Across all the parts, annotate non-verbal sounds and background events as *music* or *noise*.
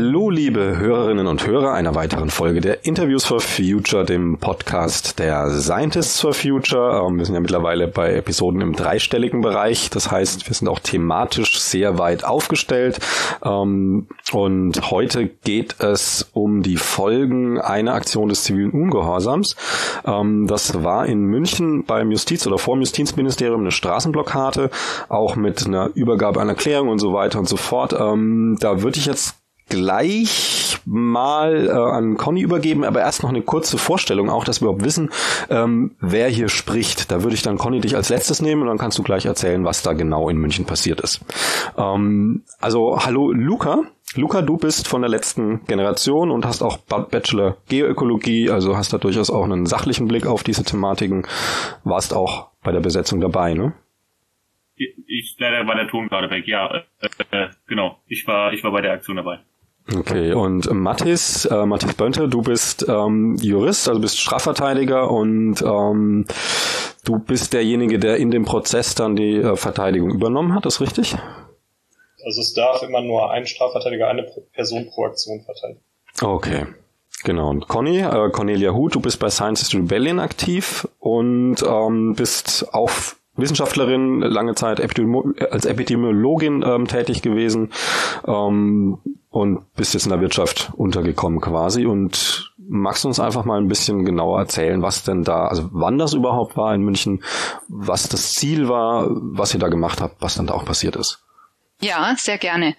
Hallo, liebe Hörerinnen und Hörer einer weiteren Folge der Interviews for Future, dem Podcast der Scientists for Future. Ähm, wir sind ja mittlerweile bei Episoden im dreistelligen Bereich. Das heißt, wir sind auch thematisch sehr weit aufgestellt. Ähm, und heute geht es um die Folgen einer Aktion des zivilen Ungehorsams. Ähm, das war in München beim Justiz- oder vor dem Justizministerium eine Straßenblockade, auch mit einer Übergabe einer Erklärung und so weiter und so fort. Da würde ich jetzt gleich mal äh, an Conny übergeben, aber erst noch eine kurze Vorstellung, auch dass wir überhaupt wissen, ähm, wer hier spricht. Da würde ich dann Conny dich als letztes nehmen und dann kannst du gleich erzählen, was da genau in München passiert ist. Ähm, also hallo Luca. Luca, du bist von der letzten Generation und hast auch Bachelor Geoökologie, also hast da durchaus auch einen sachlichen Blick auf diese Thematiken, warst auch bei der Besetzung dabei, ne? Ich leider war der Ton gerade weg, ja, äh, äh, genau. Ich war, ich war bei der Aktion dabei. Okay, und Mathis, äh, Mathis Bönte, du bist ähm, Jurist, also bist Strafverteidiger und ähm, du bist derjenige, der in dem Prozess dann die äh, Verteidigung übernommen hat, ist richtig? Also es darf immer nur ein Strafverteidiger eine Person pro Aktion verteidigen. Okay. Genau. Und Conny, äh, Cornelia Huth, du bist bei Scientist Rebellion aktiv und ähm, bist auch Wissenschaftlerin, lange Zeit Epidemi als Epidemiologin ähm, tätig gewesen ähm, und bist jetzt in der Wirtschaft untergekommen quasi. Und magst du uns einfach mal ein bisschen genauer erzählen, was denn da, also wann das überhaupt war in München, was das Ziel war, was ihr da gemacht habt, was dann da auch passiert ist? Ja, sehr gerne.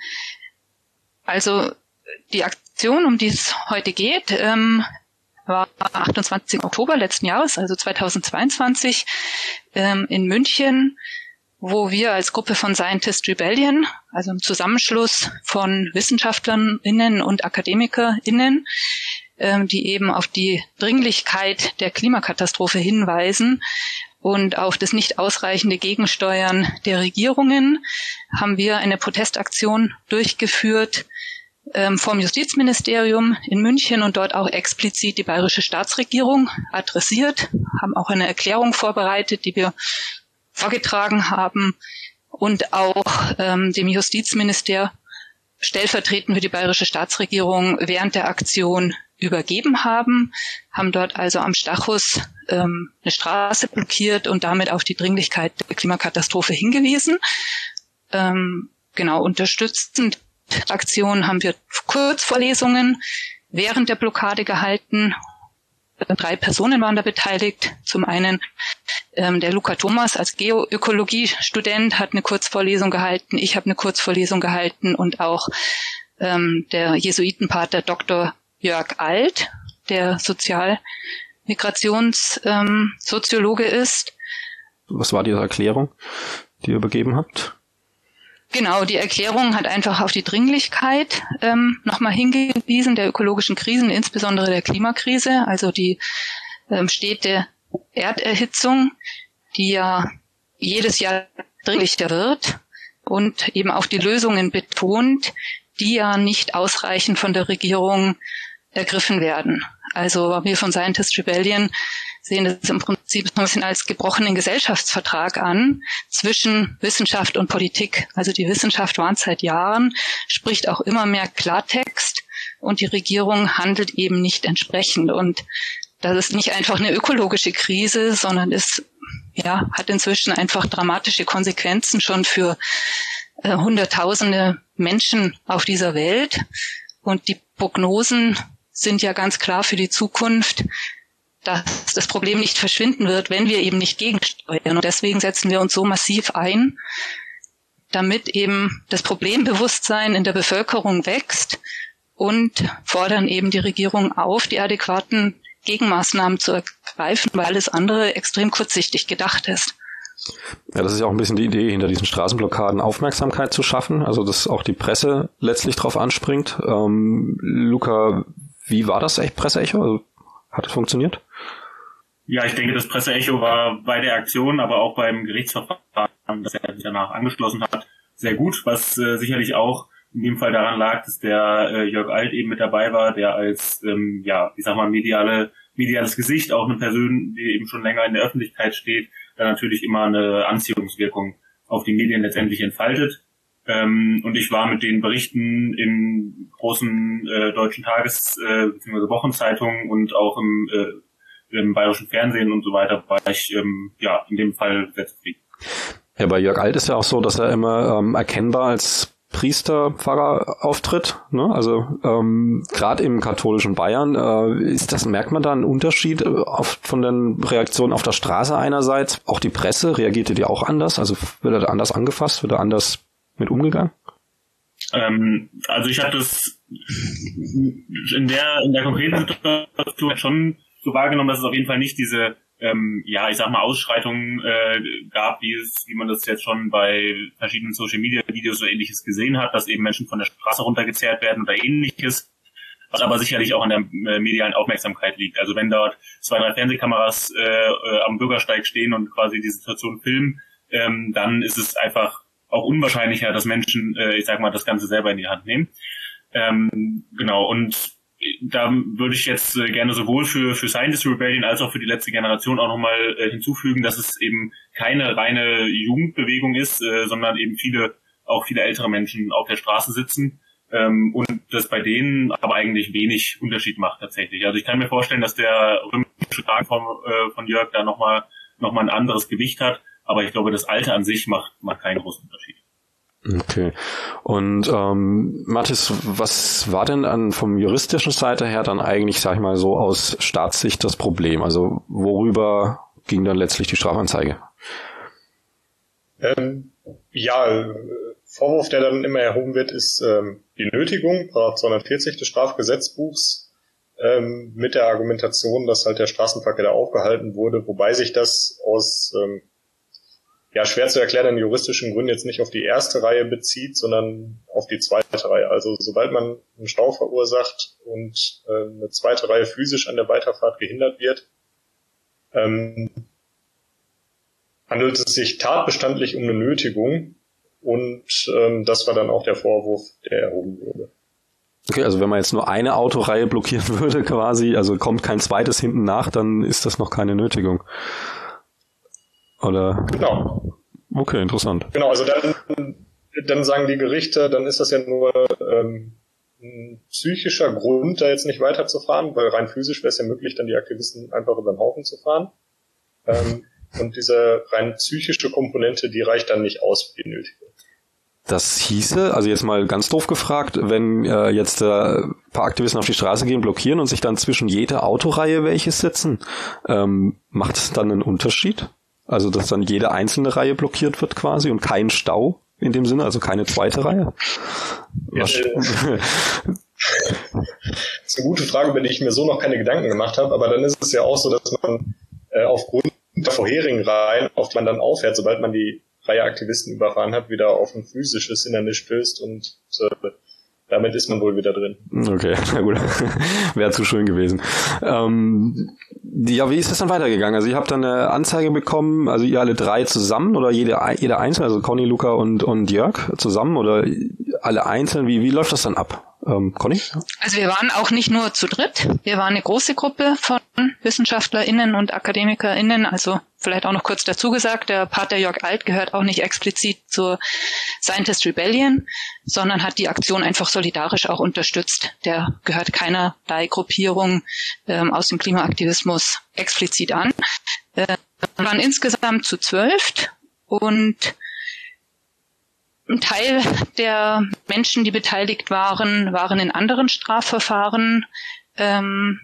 Also die Aktion, um die es heute geht, ähm, war 28. Oktober letzten Jahres, also 2022, ähm, in München, wo wir als Gruppe von Scientist Rebellion, also ein Zusammenschluss von WissenschaftlerInnen und AkademikerInnen, ähm, die eben auf die Dringlichkeit der Klimakatastrophe hinweisen und auf das nicht ausreichende Gegensteuern der Regierungen, haben wir eine Protestaktion durchgeführt, ähm, vom Justizministerium in München und dort auch explizit die bayerische Staatsregierung adressiert, haben auch eine Erklärung vorbereitet, die wir vorgetragen haben und auch ähm, dem Justizminister stellvertretend für die bayerische Staatsregierung während der Aktion übergeben haben, haben dort also am Stachus ähm, eine Straße blockiert und damit auf die Dringlichkeit der Klimakatastrophe hingewiesen. Ähm, genau unterstützend Aktion haben wir Kurzvorlesungen während der Blockade gehalten. Drei Personen waren da beteiligt. Zum einen ähm, der Luca Thomas als Geoökologie-Student hat eine Kurzvorlesung gehalten. Ich habe eine Kurzvorlesung gehalten und auch ähm, der Jesuitenpater Dr. Jörg Alt, der Sozialmigrationssoziologe ähm, ist. Was war diese Erklärung, die ihr übergeben habt? Genau, die Erklärung hat einfach auf die Dringlichkeit ähm, nochmal hingewiesen der ökologischen Krisen, insbesondere der Klimakrise, also die ähm, stete Erderhitzung, die ja jedes Jahr dringlicher wird und eben auch die Lösungen betont, die ja nicht ausreichend von der Regierung ergriffen werden. Also wir von Scientist Rebellion sehen das im Prinzip so ein bisschen als gebrochenen Gesellschaftsvertrag an zwischen Wissenschaft und Politik. Also die Wissenschaft warnt seit Jahren, spricht auch immer mehr Klartext und die Regierung handelt eben nicht entsprechend. Und das ist nicht einfach eine ökologische Krise, sondern es ja, hat inzwischen einfach dramatische Konsequenzen schon für äh, Hunderttausende Menschen auf dieser Welt. Und die Prognosen sind ja ganz klar für die Zukunft, dass das Problem nicht verschwinden wird, wenn wir eben nicht gegensteuern. Und deswegen setzen wir uns so massiv ein, damit eben das Problembewusstsein in der Bevölkerung wächst und fordern eben die Regierung auf, die adäquaten Gegenmaßnahmen zu ergreifen, weil alles andere extrem kurzsichtig gedacht ist. Ja, das ist ja auch ein bisschen die Idee, hinter diesen Straßenblockaden Aufmerksamkeit zu schaffen, also dass auch die Presse letztlich drauf anspringt. Ähm, Luca, wie war das echt Presseecho? Also, hat es funktioniert? Ja, ich denke, das Presseecho war bei der Aktion, aber auch beim Gerichtsverfahren, das er sich danach angeschlossen hat, sehr gut, was äh, sicherlich auch in dem Fall daran lag, dass der äh, Jörg Alt eben mit dabei war, der als, ähm, ja, ich sag mal, mediale, mediales Gesicht, auch eine Person, die eben schon länger in der Öffentlichkeit steht, da natürlich immer eine Anziehungswirkung auf die Medien letztendlich entfaltet. Ähm, und ich war mit den Berichten in großen äh, deutschen Tages- äh, bzw. Wochenzeitungen und auch im, äh, im bayerischen Fernsehen und so weiter, war ich ähm, ja in dem Fall sehr zufrieden. Ja, bei Jörg Alt ist ja auch so, dass er immer ähm, erkennbar als Priester, Pfarrer auftritt. Ne? Also ähm, gerade im katholischen Bayern äh, ist das merkt man da einen Unterschied äh, auf, von den Reaktionen auf der Straße einerseits. Auch die Presse reagierte die auch anders. Also wird er anders angefasst, wird er anders mit umgegangen? Ähm, also ich habe das in der in der konkreten Situation schon so wahrgenommen, dass es auf jeden Fall nicht diese ähm, ja, ich sag mal, Ausschreitungen äh, gab, wie es, wie man das jetzt schon bei verschiedenen Social Media Videos oder ähnliches gesehen hat, dass eben Menschen von der Straße runtergezerrt werden oder ähnliches, was aber sicherlich auch an der äh, medialen Aufmerksamkeit liegt. Also wenn dort zwei, drei Fernsehkameras äh, äh, am Bürgersteig stehen und quasi die Situation filmen, ähm, dann ist es einfach auch unwahrscheinlicher, dass Menschen, äh, ich sag mal, das Ganze selber in die Hand nehmen. Ähm, genau, und da würde ich jetzt äh, gerne sowohl für, für Scientist Rebellion als auch für die letzte Generation auch nochmal äh, hinzufügen, dass es eben keine reine Jugendbewegung ist, äh, sondern eben viele, auch viele ältere Menschen auf der Straße sitzen ähm, und das bei denen aber eigentlich wenig Unterschied macht tatsächlich. Also ich kann mir vorstellen, dass der römische Tag von, äh, von Jörg da nochmal noch mal ein anderes Gewicht hat, aber ich glaube, das Alter an sich macht, macht keinen großen Unterschied. Okay. Und ähm, Mathis, was war denn an vom juristischen Seite her dann eigentlich, sag ich mal so, aus Staatssicht das Problem? Also worüber ging dann letztlich die Strafanzeige? Ähm, ja, Vorwurf, der dann immer erhoben wird, ist ähm, die Nötigung, 240 des Strafgesetzbuchs, ähm, mit der Argumentation, dass halt der Straßenverkehr da aufgehalten wurde, wobei sich das aus ähm, ja, schwer zu erklärenden juristischen Gründen jetzt nicht auf die erste Reihe bezieht, sondern auf die zweite Reihe. Also sobald man einen Stau verursacht und äh, eine zweite Reihe physisch an der Weiterfahrt gehindert wird, ähm, handelt es sich tatbestandlich um eine Nötigung und ähm, das war dann auch der Vorwurf, der erhoben wurde. Okay, also wenn man jetzt nur eine Autoreihe blockieren *laughs* würde quasi, also kommt kein zweites hinten nach, dann ist das noch keine Nötigung. Oder? Genau. Okay, interessant. Genau, also dann, dann sagen die Gerichte, dann ist das ja nur ähm, ein psychischer Grund, da jetzt nicht weiterzufahren, weil rein physisch wäre es ja möglich, dann die Aktivisten einfach über den Haufen zu fahren. Ähm, und diese rein psychische Komponente, die reicht dann nicht aus für die Nötigung. Das hieße, also jetzt mal ganz doof gefragt, wenn äh, jetzt äh, paar Aktivisten auf die Straße gehen, blockieren und sich dann zwischen jeder Autoreihe welches setzen, ähm, macht es dann einen Unterschied? Also, dass dann jede einzelne Reihe blockiert wird quasi und kein Stau in dem Sinne, also keine zweite Reihe? Ja, *laughs* das ist eine gute Frage, über die ich mir so noch keine Gedanken gemacht habe, aber dann ist es ja auch so, dass man äh, aufgrund der vorherigen Reihen, auf die man dann aufhört, sobald man die Reihe Aktivisten überfahren hat, wieder auf ein physisches Hindernis stößt und äh, damit ist man wohl wieder drin. Okay, *laughs* na gut. Wäre zu schön gewesen. Ähm, ja, wie ist das dann weitergegangen? Also ihr habt dann eine Anzeige bekommen, also ihr alle drei zusammen oder jede, jeder einzelne, also Conny, Luca und, und Jörg zusammen oder alle einzeln? Wie, wie läuft das dann ab? Ähm, Conny? Also wir waren auch nicht nur zu dritt. Wir waren eine große Gruppe von WissenschaftlerInnen und AkademikerInnen. Also vielleicht auch noch kurz dazu gesagt, der Pater Jörg Alt gehört auch nicht explizit zur Scientist Rebellion, sondern hat die Aktion einfach solidarisch auch unterstützt. Der gehört keinerlei Gruppierung ähm, aus dem Klimaaktivismus explizit an. Äh, wir waren insgesamt zu zwölf und ein Teil der Menschen, die beteiligt waren, waren in anderen Strafverfahren ähm,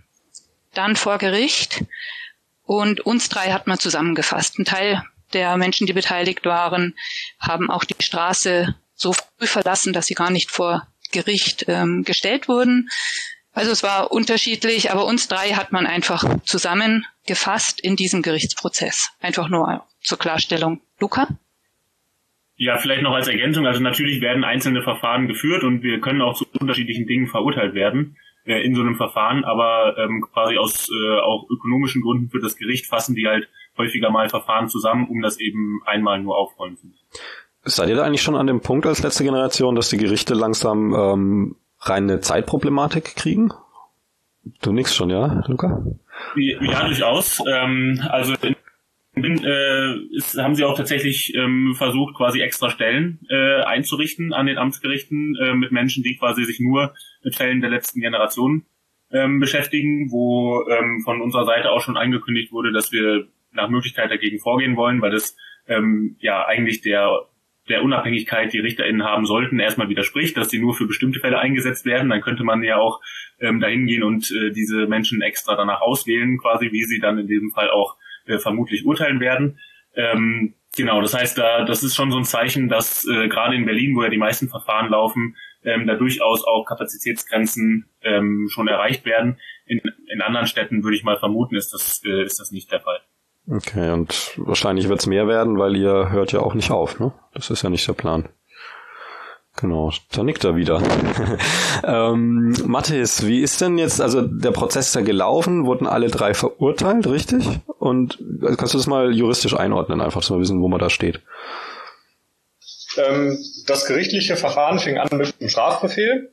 dann vor Gericht. Und uns drei hat man zusammengefasst. Ein Teil der Menschen, die beteiligt waren, haben auch die Straße so früh verlassen, dass sie gar nicht vor Gericht ähm, gestellt wurden. Also es war unterschiedlich, aber uns drei hat man einfach zusammengefasst in diesem Gerichtsprozess. Einfach nur zur Klarstellung. Luca? Ja, vielleicht noch als Ergänzung. Also natürlich werden einzelne Verfahren geführt und wir können auch zu unterschiedlichen Dingen verurteilt werden äh, in so einem Verfahren, aber ähm, quasi aus äh, auch ökonomischen Gründen für das Gericht fassen die halt häufiger mal Verfahren zusammen, um das eben einmal nur aufrollen zu müssen. Seid ihr da eigentlich schon an dem Punkt als letzte Generation, dass die Gerichte langsam ähm, rein eine Zeitproblematik kriegen? Du nix schon, ja, Luca? Ja, durchaus. Ähm, also in äh, ist, haben sie auch tatsächlich ähm, versucht, quasi extra Stellen äh, einzurichten an den Amtsgerichten äh, mit Menschen, die quasi sich nur mit Fällen der letzten Generation ähm, beschäftigen, wo ähm, von unserer Seite auch schon angekündigt wurde, dass wir nach Möglichkeit dagegen vorgehen wollen, weil das ähm, ja eigentlich der der Unabhängigkeit, die RichterInnen haben sollten, erstmal widerspricht, dass sie nur für bestimmte Fälle eingesetzt werden. Dann könnte man ja auch ähm, dahin gehen und äh, diese Menschen extra danach auswählen, quasi wie sie dann in diesem Fall auch äh, vermutlich urteilen werden. Ähm, genau, das heißt, da das ist schon so ein Zeichen, dass äh, gerade in Berlin, wo ja die meisten Verfahren laufen, ähm, da durchaus auch Kapazitätsgrenzen ähm, schon erreicht werden. In, in anderen Städten würde ich mal vermuten, ist das, äh, ist das nicht der Fall. Okay, und wahrscheinlich wird es mehr werden, weil ihr hört ja auch nicht auf, ne? Das ist ja nicht der Plan. Genau, da nickt er wieder. *laughs* ähm, Mathis, wie ist denn jetzt, also der Prozess ja gelaufen, wurden alle drei verurteilt, richtig? Und also kannst du das mal juristisch einordnen, einfach, dass wir wissen, wo man da steht? Ähm, das gerichtliche Verfahren fing an mit dem Strafbefehl.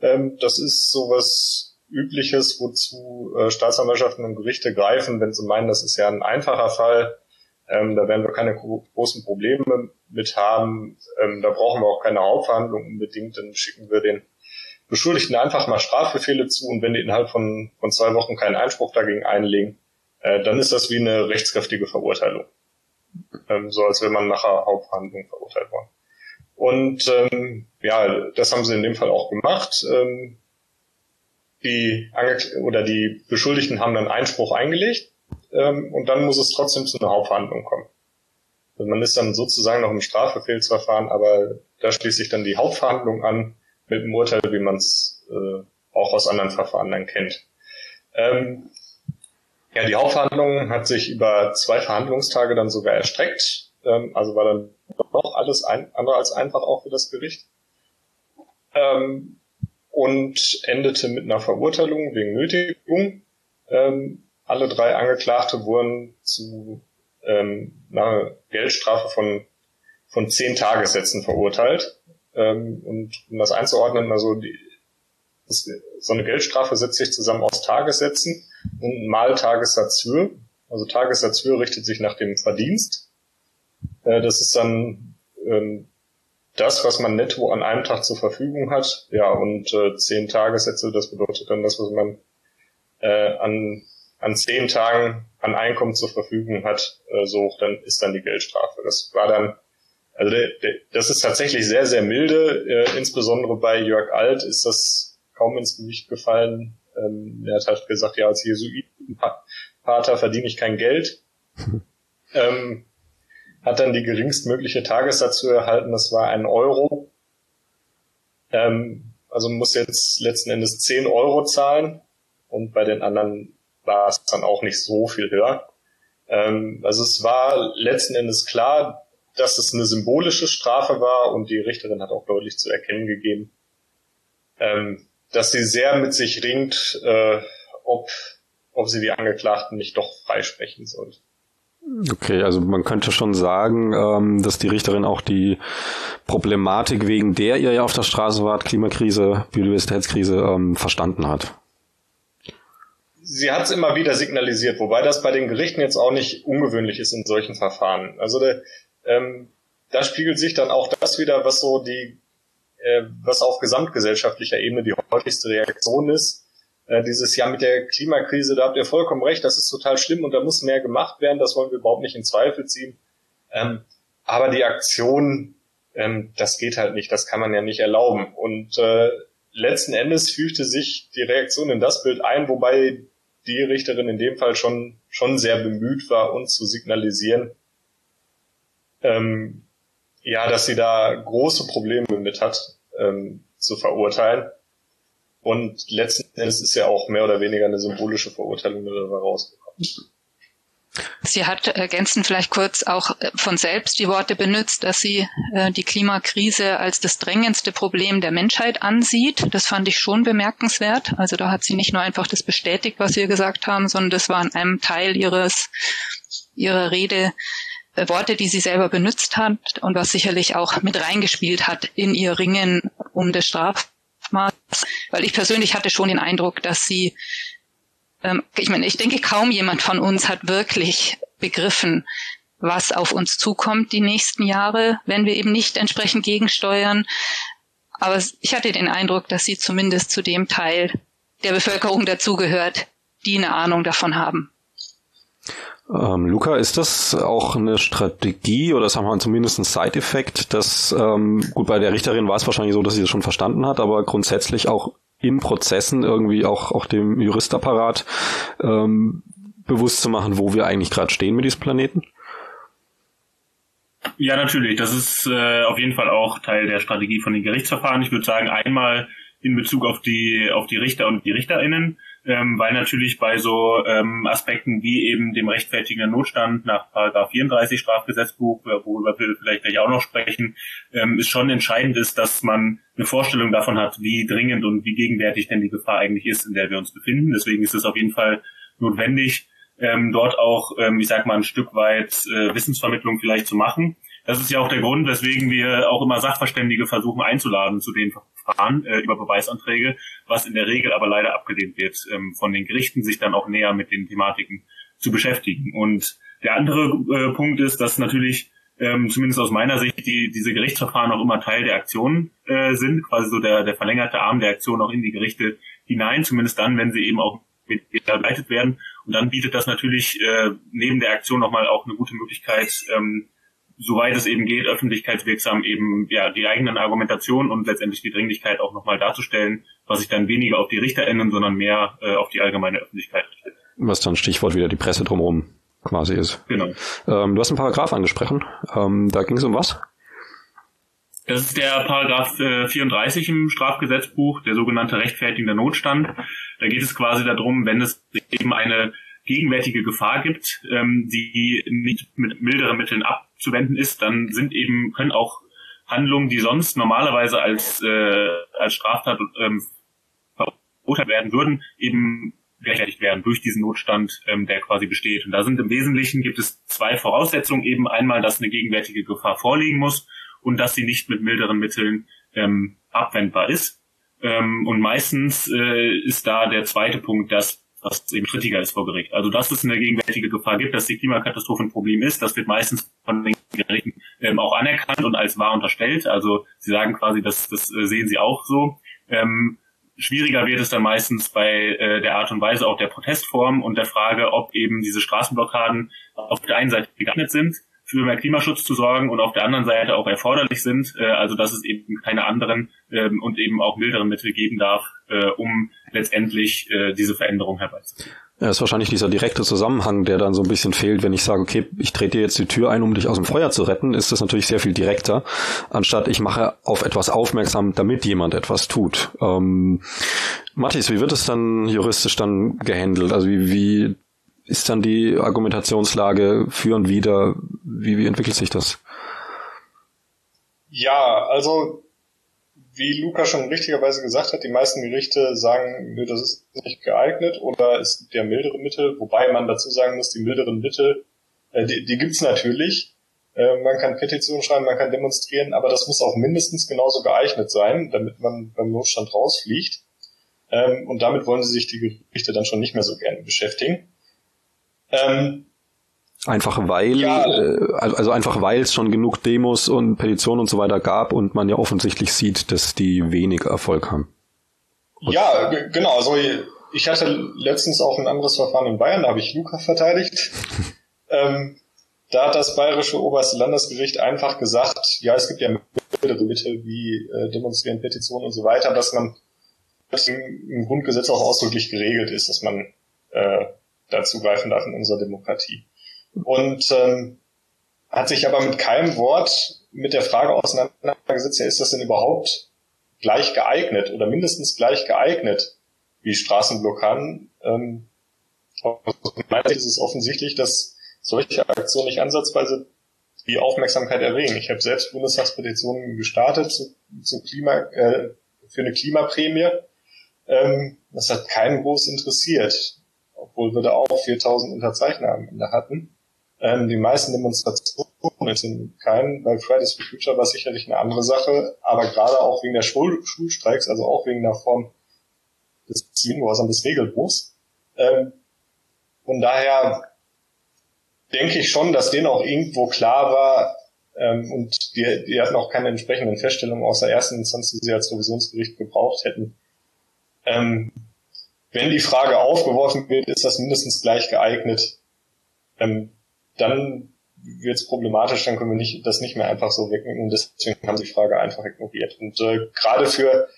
Ähm, das ist sowas Übliches, wozu äh, Staatsanwaltschaften und Gerichte greifen, wenn sie meinen, das ist ja ein einfacher Fall ähm, da werden wir keine großen Probleme mit haben. Ähm, da brauchen wir auch keine Hauptverhandlung unbedingt. Dann schicken wir den Beschuldigten einfach mal Strafbefehle zu und wenn die innerhalb von, von zwei Wochen keinen Einspruch dagegen einlegen, äh, dann ist das wie eine rechtskräftige Verurteilung. Ähm, so als wenn man nachher Hauptverhandlung verurteilt worden. Und ähm, ja, das haben sie in dem Fall auch gemacht. Ähm, die Ange oder die Beschuldigten haben dann Einspruch eingelegt ähm, und dann muss es trotzdem zu einer Hauptverhandlung kommen. Also man ist dann sozusagen noch im Strafbefehlsverfahren, aber da schließt sich dann die Hauptverhandlung an mit dem Urteil, wie man es äh, auch aus anderen Verfahren dann kennt. Ähm, ja, die Hauptverhandlung hat sich über zwei Verhandlungstage dann sogar erstreckt. Ähm, also war dann doch alles ein, andere als einfach auch für das Gericht. Ähm, und endete mit einer Verurteilung wegen Nötigung. Ähm, alle drei Angeklagte wurden zu ähm, einer Geldstrafe von, von zehn Tagessätzen verurteilt. Ähm, und um das einzuordnen, also die, das, so eine Geldstrafe setzt sich zusammen aus Tagessätzen und mal Tagessatz Höhe. Also Tagessatz Höhe richtet sich nach dem Verdienst. Äh, das ist dann ähm, das, was man netto an einem Tag zur Verfügung hat. Ja, und äh, zehn Tagessätze, das bedeutet dann das, was man äh, an an zehn Tagen an Einkommen zur Verfügung hat, äh, so hoch dann ist dann die Geldstrafe. Das war dann, also der, der, das ist tatsächlich sehr, sehr milde. Äh, insbesondere bei Jörg Alt ist das kaum ins Gewicht gefallen. Ähm, er hat halt gesagt, ja, als Jesuitenpater verdiene ich kein Geld. *laughs* ähm, hat dann die geringstmögliche Tagessatz zu erhalten, das war ein Euro. Ähm, also muss jetzt letzten Endes zehn Euro zahlen und bei den anderen war es dann auch nicht so viel höher. Ähm, also es war letzten Endes klar, dass es eine symbolische Strafe war und die Richterin hat auch deutlich zu erkennen gegeben, ähm, dass sie sehr mit sich ringt, äh, ob, ob sie die Angeklagten nicht doch freisprechen sollte. Okay, also man könnte schon sagen, ähm, dass die Richterin auch die Problematik, wegen der ihr ja auf der Straße wart, Klimakrise, Biodiversitätskrise, ähm, verstanden hat sie hat es immer wieder signalisiert, wobei das bei den Gerichten jetzt auch nicht ungewöhnlich ist in solchen Verfahren. Also der, ähm, da spiegelt sich dann auch das wieder, was so die, äh, was auf gesamtgesellschaftlicher Ebene die häufigste Reaktion ist. Äh, dieses Jahr mit der Klimakrise, da habt ihr vollkommen recht, das ist total schlimm und da muss mehr gemacht werden, das wollen wir überhaupt nicht in Zweifel ziehen. Ähm, aber die Aktion, ähm, das geht halt nicht, das kann man ja nicht erlauben. Und äh, letzten Endes fügte sich die Reaktion in das Bild ein, wobei die Richterin in dem Fall schon, schon sehr bemüht war, uns zu signalisieren, ähm, ja, dass sie da große Probleme mit hat, ähm, zu verurteilen. Und letzten Endes ist ja auch mehr oder weniger eine symbolische Verurteilung dabei rausgekommen. Sie hat ergänzend vielleicht kurz auch äh, von selbst die Worte benutzt, dass sie äh, die Klimakrise als das drängendste Problem der Menschheit ansieht. Das fand ich schon bemerkenswert. Also da hat sie nicht nur einfach das bestätigt, was wir gesagt haben, sondern das war in einem Teil ihres, ihrer Rede äh, Worte, die sie selber benutzt hat und was sicherlich auch mit reingespielt hat in ihr Ringen um das Strafmaß. Weil ich persönlich hatte schon den Eindruck, dass sie ich meine, ich denke, kaum jemand von uns hat wirklich begriffen, was auf uns zukommt die nächsten Jahre, wenn wir eben nicht entsprechend gegensteuern. Aber ich hatte den Eindruck, dass sie zumindest zu dem Teil der Bevölkerung dazugehört, die eine Ahnung davon haben. Ähm, Luca, ist das auch eine Strategie oder sagen wir mal zumindest ein Side-Effekt, dass, ähm, gut, bei der Richterin war es wahrscheinlich so, dass sie das schon verstanden hat, aber grundsätzlich auch in Prozessen irgendwie auch, auch dem Juristapparat ähm, bewusst zu machen, wo wir eigentlich gerade stehen mit diesem Planeten? Ja, natürlich. Das ist äh, auf jeden Fall auch Teil der Strategie von den Gerichtsverfahren. Ich würde sagen, einmal in Bezug auf die auf die Richter und die Richterinnen, ähm, weil natürlich bei so ähm, Aspekten wie eben dem rechtfertigenden Notstand nach Paragraph 34 Strafgesetzbuch, worüber wir vielleicht gleich auch noch sprechen, ähm, ist schon entscheidend ist, dass man eine Vorstellung davon hat, wie dringend und wie gegenwärtig denn die Gefahr eigentlich ist, in der wir uns befinden. Deswegen ist es auf jeden Fall notwendig, ähm, dort auch, ähm, ich sag mal, ein Stück weit äh, Wissensvermittlung vielleicht zu machen. Das ist ja auch der Grund, weswegen wir auch immer Sachverständige versuchen einzuladen zu den Verfahren äh, über Beweisanträge, was in der Regel aber leider abgelehnt wird, ähm, von den Gerichten sich dann auch näher mit den Thematiken zu beschäftigen. Und der andere äh, Punkt ist, dass natürlich ähm, zumindest aus meiner Sicht die, diese Gerichtsverfahren auch immer Teil der Aktion äh, sind, quasi so der, der verlängerte Arm der Aktion auch in die Gerichte hinein, zumindest dann, wenn sie eben auch begleitet werden. Und dann bietet das natürlich äh, neben der Aktion nochmal auch eine gute Möglichkeit, ähm, soweit es eben geht, öffentlichkeitswirksam eben ja die eigenen Argumentationen und letztendlich die Dringlichkeit auch nochmal darzustellen, was sich dann weniger auf die RichterInnen, sondern mehr äh, auf die allgemeine Öffentlichkeit richtet. Was dann Stichwort wieder die Presse drumherum quasi ist. Genau. Ähm, du hast einen Paragraph angesprochen. Ähm, da ging es um was? Das ist der Paragraph äh, 34 im Strafgesetzbuch, der sogenannte rechtfertigende Notstand. Da geht es quasi darum, wenn es eben eine gegenwärtige Gefahr gibt, ähm, die nicht mit milderen Mitteln abzuwenden ist, dann sind eben, können auch Handlungen, die sonst normalerweise als, äh, als Straftat ähm, verurteilt werden würden, eben gerechtfertigt werden durch diesen Notstand, ähm, der quasi besteht. Und da sind im Wesentlichen gibt es zwei Voraussetzungen. Eben einmal, dass eine gegenwärtige Gefahr vorliegen muss und dass sie nicht mit milderen Mitteln ähm, abwendbar ist. Ähm, und meistens äh, ist da der zweite Punkt, dass das eben strittiger ist vor Gericht. Also dass es eine gegenwärtige Gefahr gibt, dass die Klimakatastrophe ein Problem ist, das wird meistens von den Gerichten ähm, auch anerkannt und als wahr unterstellt. Also sie sagen quasi, das, das äh, sehen sie auch so. Ähm, schwieriger wird es dann meistens bei äh, der Art und Weise auch der Protestform und der Frage, ob eben diese Straßenblockaden auf der einen Seite geeignet sind für mehr Klimaschutz zu sorgen und auf der anderen Seite auch erforderlich sind, äh, also dass es eben keine anderen ähm, und eben auch milderen Mittel geben darf, äh, um letztendlich äh, diese Veränderung herbeizuführen. Ja, ist wahrscheinlich dieser direkte Zusammenhang, der dann so ein bisschen fehlt. Wenn ich sage, okay, ich trete dir jetzt die Tür ein, um dich aus dem Feuer zu retten, ist das natürlich sehr viel direkter, anstatt ich mache auf etwas aufmerksam, damit jemand etwas tut. Ähm, Mathis, wie wird es dann juristisch dann gehandelt? Also wie, wie ist dann die Argumentationslage für und wieder? Wie, wie entwickelt sich das? Ja, also wie Luca schon richtigerweise gesagt hat, die meisten Gerichte sagen, nö, das ist nicht geeignet oder es gibt ja mildere Mittel, wobei man dazu sagen muss, die milderen Mittel, äh, die, die gibt's natürlich. Äh, man kann Petitionen schreiben, man kann demonstrieren, aber das muss auch mindestens genauso geeignet sein, damit man beim Notstand rausfliegt. Ähm, und damit wollen sie sich die Gerichte dann schon nicht mehr so gerne beschäftigen. Ähm, Einfach weil, ja. äh, also einfach weil es schon genug Demos und Petitionen und so weiter gab und man ja offensichtlich sieht, dass die weniger Erfolg haben. Und ja, genau. Also ich hatte letztens auch ein anderes Verfahren in Bayern, da habe ich Luca verteidigt. *laughs* ähm, da hat das bayerische oberste Landesgericht einfach gesagt, ja, es gibt ja mildere Mittel wie äh, Demonstrieren, Petitionen und so weiter, dass man dass im Grundgesetz auch ausdrücklich geregelt ist, dass man äh, dazu greifen darf in unserer Demokratie. Und ähm, hat sich aber mit keinem Wort mit der Frage auseinandergesetzt, ja, ist das denn überhaupt gleich geeignet oder mindestens gleich geeignet wie Straßenblockaden? Ähm, aus Sicht ist es offensichtlich, dass solche Aktionen nicht ansatzweise die Aufmerksamkeit erregen. Ich habe selbst Bundestagspetitionen gestartet zu, zu Klima, äh, für eine Klimaprämie. Ähm, das hat keinen groß interessiert obwohl wir da auch 4000 Unterzeichner am Ende hatten. Ähm, die meisten Demonstrationen sind kein, weil Fridays for Future war sicherlich eine andere Sache, aber gerade auch wegen der Schul Schulstreiks, also auch wegen einer Form des Zivilgehorsams des Regelbruchs. Ähm, von daher denke ich schon, dass denen auch irgendwo klar war, ähm, und die, die hatten auch keine entsprechenden Feststellungen aus der ersten Instanz, die sie als Revisionsgericht gebraucht hätten. Ähm, wenn die Frage aufgeworfen wird, ist das mindestens gleich geeignet, ähm, dann wird es problematisch, dann können wir nicht, das nicht mehr einfach so wegnehmen. Deswegen haben sie die Frage einfach ignoriert. Und äh, gerade für,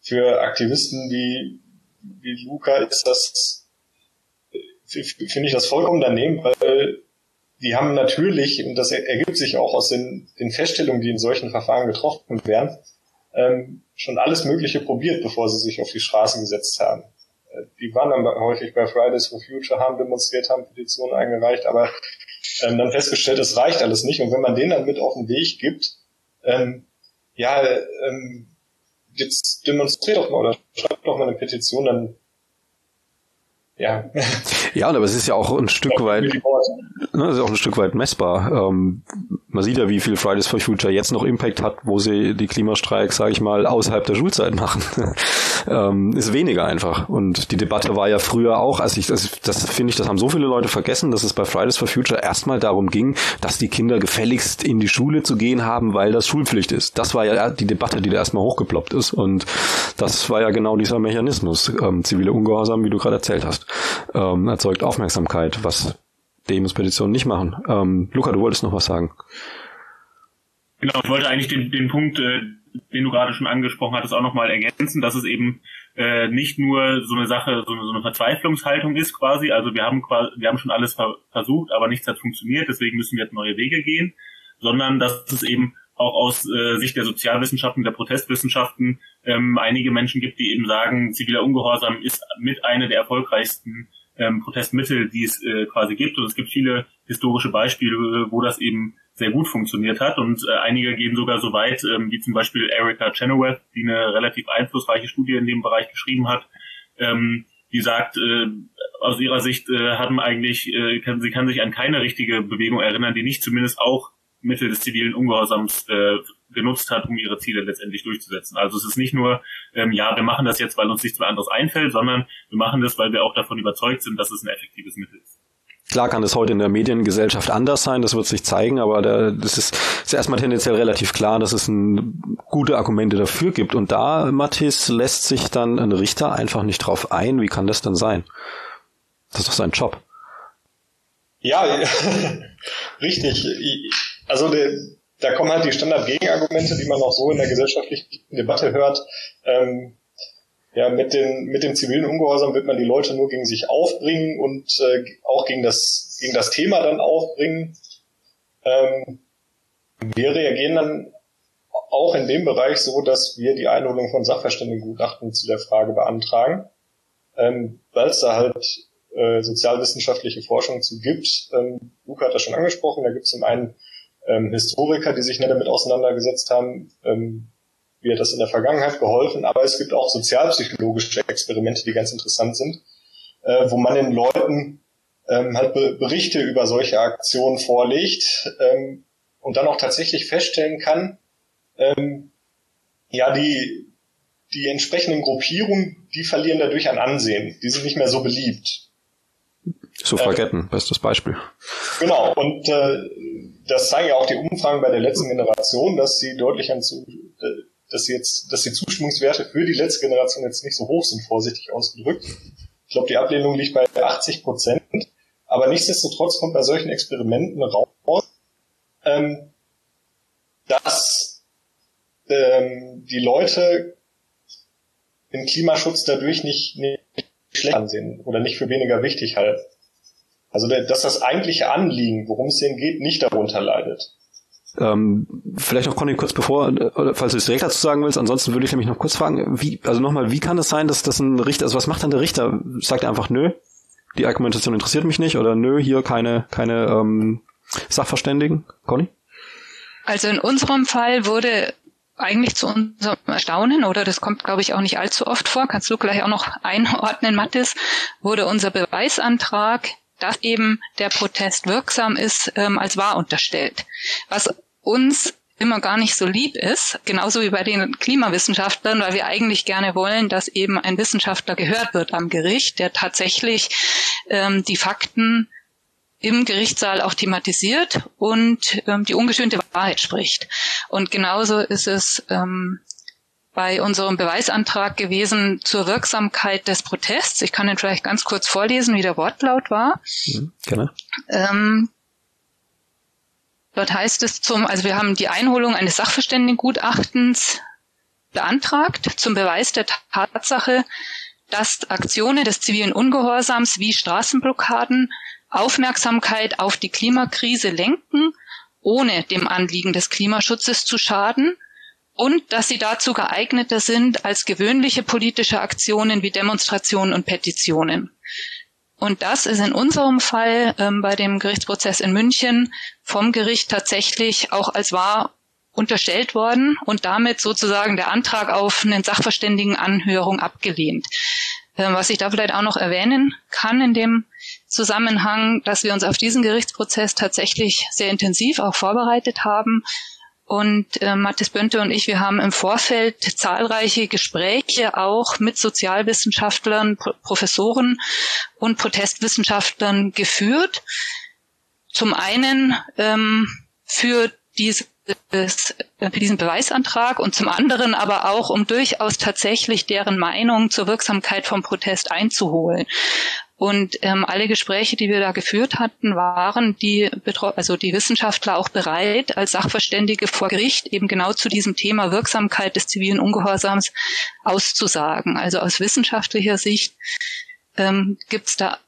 für Aktivisten wie, wie Luca ist das, finde ich das vollkommen daneben, weil die haben natürlich, und das ergibt sich auch aus den, den Feststellungen, die in solchen Verfahren getroffen werden, ähm, schon alles Mögliche probiert, bevor sie sich auf die Straße gesetzt haben. Die waren dann häufig bei Fridays for Future, haben demonstriert, haben Petitionen eingereicht, aber ähm, dann festgestellt, es reicht alles nicht. Und wenn man denen dann mit auf den Weg gibt, ähm, ja, ähm, jetzt demonstriert doch mal oder schreibt doch mal eine Petition, dann ja. *laughs* Ja, aber es ist ja auch ein Stück weit, ne, ist auch ein Stück weit messbar. Ähm, man sieht ja, wie viel Fridays for Future jetzt noch Impact hat, wo sie die Klimastreiks, sage ich mal, außerhalb der Schulzeit machen. *laughs* ähm, ist weniger einfach. Und die Debatte war ja früher auch, also ich, das, das finde ich, das haben so viele Leute vergessen, dass es bei Fridays for Future erstmal darum ging, dass die Kinder gefälligst in die Schule zu gehen haben, weil das Schulpflicht ist. Das war ja die Debatte, die da erstmal hochgeploppt ist. Und das war ja genau dieser Mechanismus, ähm, zivile Ungehorsam, wie du gerade erzählt hast, ähm, erzeugt Aufmerksamkeit, was Demonspeditionen nicht machen. Ähm, Luca, du wolltest noch was sagen. Genau, ich wollte eigentlich den, den Punkt, äh, den du gerade schon angesprochen hattest, auch nochmal ergänzen, dass es eben äh, nicht nur so eine Sache, so eine, so eine Verzweiflungshaltung ist quasi. Also wir haben quasi, wir haben schon alles ver versucht, aber nichts hat funktioniert, deswegen müssen wir jetzt neue Wege gehen, sondern dass es eben auch aus äh, Sicht der Sozialwissenschaften, der Protestwissenschaften ähm, einige Menschen gibt, die eben sagen, ziviler Ungehorsam ist mit einer der erfolgreichsten ähm, Protestmittel, die es äh, quasi gibt. Und es gibt viele historische Beispiele, wo das eben sehr gut funktioniert hat. Und äh, einige gehen sogar so weit, ähm, wie zum Beispiel Erika Chenoweth, die eine relativ einflussreiche Studie in dem Bereich geschrieben hat, ähm, die sagt, äh, aus ihrer Sicht äh, haben eigentlich, äh, kann, sie kann sich an keine richtige Bewegung erinnern, die nicht zumindest auch Mittel des zivilen Ungehorsams äh, genutzt hat, um ihre Ziele letztendlich durchzusetzen. Also es ist nicht nur, ähm, ja, wir machen das jetzt, weil uns nichts mehr anderes einfällt, sondern wir machen das, weil wir auch davon überzeugt sind, dass es ein effektives Mittel ist. Klar kann es heute in der Mediengesellschaft anders sein, das wird sich zeigen, aber der, das ist, ist erstmal tendenziell relativ klar, dass es ein, gute Argumente dafür gibt. Und da, Mathis, lässt sich dann ein Richter einfach nicht drauf ein. Wie kann das denn sein? Das ist doch sein Job. Ja, *laughs* richtig. Also der, da kommen halt die Standard-Gegenargumente, die man auch so in der gesellschaftlichen Debatte hört. Ähm, ja, mit dem, mit dem zivilen Ungehorsam wird man die Leute nur gegen sich aufbringen und äh, auch gegen das, gegen das Thema dann aufbringen. Ähm, wir reagieren dann auch in dem Bereich so, dass wir die Einholung von Sachverständigengutachten zu der Frage beantragen, ähm, weil es da halt äh, sozialwissenschaftliche Forschung zu gibt. Ähm, Luca hat das schon angesprochen, da gibt es zum einen ähm, Historiker, die sich nicht damit auseinandergesetzt haben, ähm, wie hat das in der Vergangenheit geholfen, aber es gibt auch sozialpsychologische Experimente, die ganz interessant sind, äh, wo man den Leuten ähm, halt Be Berichte über solche Aktionen vorlegt ähm, und dann auch tatsächlich feststellen kann, ähm, ja, die, die entsprechenden Gruppierungen, die verlieren dadurch an Ansehen, die sind nicht mehr so beliebt. Suffragetten, äh, bestes Beispiel. Genau, und äh, das zeigen ja auch die Umfragen bei der letzten Generation, dass sie deutlich an zu, dass jetzt, dass die Zustimmungswerte für die letzte Generation jetzt nicht so hoch sind, vorsichtig ausgedrückt. Ich glaube, die Ablehnung liegt bei 80 Prozent. Aber nichtsdestotrotz kommt bei solchen Experimenten raus, ähm, dass ähm, die Leute den Klimaschutz dadurch nicht, nicht schlecht ansehen oder nicht für weniger wichtig halten. Also dass das eigentliche Anliegen, worum es denen geht, nicht darunter leidet. Ähm, vielleicht noch Conny kurz bevor, äh, falls du es direkt dazu sagen willst, ansonsten würde ich nämlich noch kurz fragen, wie, also nochmal, wie kann es sein, dass das ein Richter, also was macht dann der Richter? Sagt er einfach, nö, die Argumentation interessiert mich nicht oder nö, hier keine, keine ähm, Sachverständigen? Conny? Also in unserem Fall wurde eigentlich zu unserem Erstaunen, oder das kommt, glaube ich, auch nicht allzu oft vor, kannst du gleich auch noch einordnen, Mathis, wurde unser Beweisantrag dass eben der Protest wirksam ist, ähm, als wahr unterstellt. Was uns immer gar nicht so lieb ist, genauso wie bei den Klimawissenschaftlern, weil wir eigentlich gerne wollen, dass eben ein Wissenschaftler gehört wird am Gericht, der tatsächlich ähm, die Fakten im Gerichtssaal auch thematisiert und ähm, die ungeschönte Wahrheit spricht. Und genauso ist es ähm, bei unserem Beweisantrag gewesen zur Wirksamkeit des Protests. Ich kann den vielleicht ganz kurz vorlesen, wie der Wortlaut war. Mhm, gerne. Ähm, dort heißt es zum, also wir haben die Einholung eines Sachverständigengutachtens beantragt zum Beweis der Tatsache, dass Aktionen des zivilen Ungehorsams wie Straßenblockaden Aufmerksamkeit auf die Klimakrise lenken, ohne dem Anliegen des Klimaschutzes zu schaden und dass sie dazu geeigneter sind als gewöhnliche politische Aktionen wie Demonstrationen und Petitionen. Und das ist in unserem Fall ähm, bei dem Gerichtsprozess in München vom Gericht tatsächlich auch als wahr unterstellt worden und damit sozusagen der Antrag auf eine Sachverständigenanhörung abgelehnt. Ähm, was ich da vielleicht auch noch erwähnen kann in dem Zusammenhang, dass wir uns auf diesen Gerichtsprozess tatsächlich sehr intensiv auch vorbereitet haben und äh, Mathis Bönte und ich, wir haben im Vorfeld zahlreiche Gespräche auch mit Sozialwissenschaftlern, Pro Professoren und Protestwissenschaftlern geführt. Zum einen ähm, für dieses für diesen Beweisantrag und zum anderen aber auch, um durchaus tatsächlich deren Meinung zur Wirksamkeit vom Protest einzuholen. Und ähm, alle Gespräche, die wir da geführt hatten, waren die, also die Wissenschaftler auch bereit, als Sachverständige vor Gericht eben genau zu diesem Thema Wirksamkeit des zivilen Ungehorsams auszusagen. Also aus wissenschaftlicher Sicht ähm, gibt es da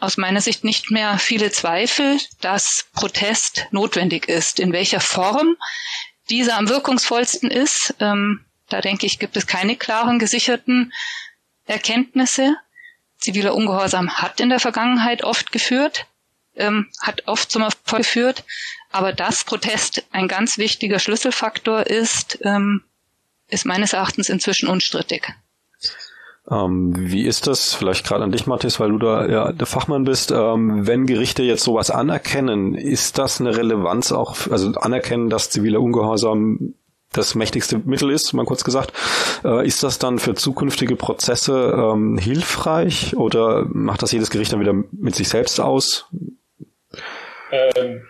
aus meiner Sicht nicht mehr viele Zweifel, dass Protest notwendig ist. In welcher Form dieser am wirkungsvollsten ist, ähm, da denke ich, gibt es keine klaren gesicherten Erkenntnisse ziviler Ungehorsam hat in der Vergangenheit oft geführt, ähm, hat oft zum Erfolg geführt, aber dass Protest ein ganz wichtiger Schlüsselfaktor ist, ähm, ist meines Erachtens inzwischen unstrittig. Ähm, wie ist das, vielleicht gerade an dich, Mathis, weil du da ja der Fachmann bist, ähm, wenn Gerichte jetzt sowas anerkennen, ist das eine Relevanz auch, also anerkennen, dass ziviler Ungehorsam das mächtigste Mittel ist, mal kurz gesagt. Äh, ist das dann für zukünftige Prozesse ähm, hilfreich oder macht das jedes Gericht dann wieder mit sich selbst aus? Ähm,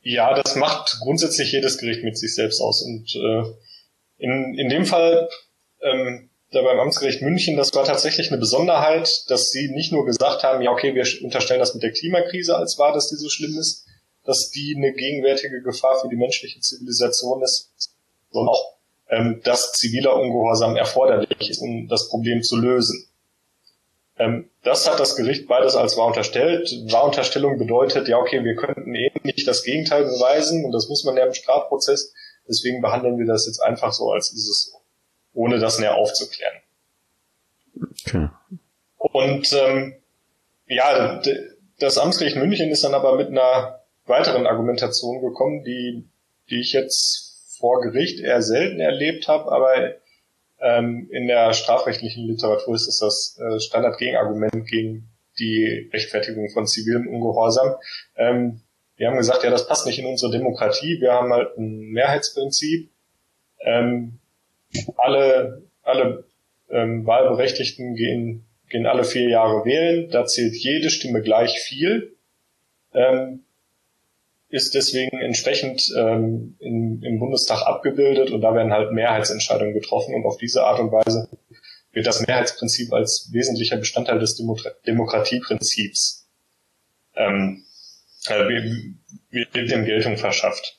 ja, das macht grundsätzlich jedes Gericht mit sich selbst aus. Und äh, in, in dem Fall, ähm, da beim Amtsgericht München, das war tatsächlich eine Besonderheit, dass sie nicht nur gesagt haben, ja okay, wir unterstellen das mit der Klimakrise als wahr, dass die so schlimm ist, dass die eine gegenwärtige Gefahr für die menschliche Zivilisation ist, sondern auch, ähm, dass ziviler Ungehorsam erforderlich ist, um das Problem zu lösen. Ähm, das hat das Gericht beides als wahr unterstellt. Wahrunterstellung bedeutet, ja, okay, wir könnten eh nicht das Gegenteil beweisen und das muss man ja im Strafprozess. Deswegen behandeln wir das jetzt einfach so, als ist es so, ohne das näher aufzuklären. Okay. Und ähm, ja, das Amtsgericht München ist dann aber mit einer weiteren Argumentation gekommen, die, die ich jetzt vor Gericht eher selten erlebt habe, aber ähm, in der strafrechtlichen Literatur ist es das äh, Standardgegenargument gegen die Rechtfertigung von zivilem Ungehorsam. Ähm, wir haben gesagt, ja, das passt nicht in unsere Demokratie. Wir haben halt ein Mehrheitsprinzip. Ähm, alle alle ähm, Wahlberechtigten gehen, gehen alle vier Jahre wählen. Da zählt jede Stimme gleich viel. Ähm, ist deswegen entsprechend ähm, in, im Bundestag abgebildet und da werden halt Mehrheitsentscheidungen getroffen und auf diese Art und Weise wird das Mehrheitsprinzip als wesentlicher Bestandteil des Demo Demokratieprinzips ähm, äh, wird dem Geltung verschafft.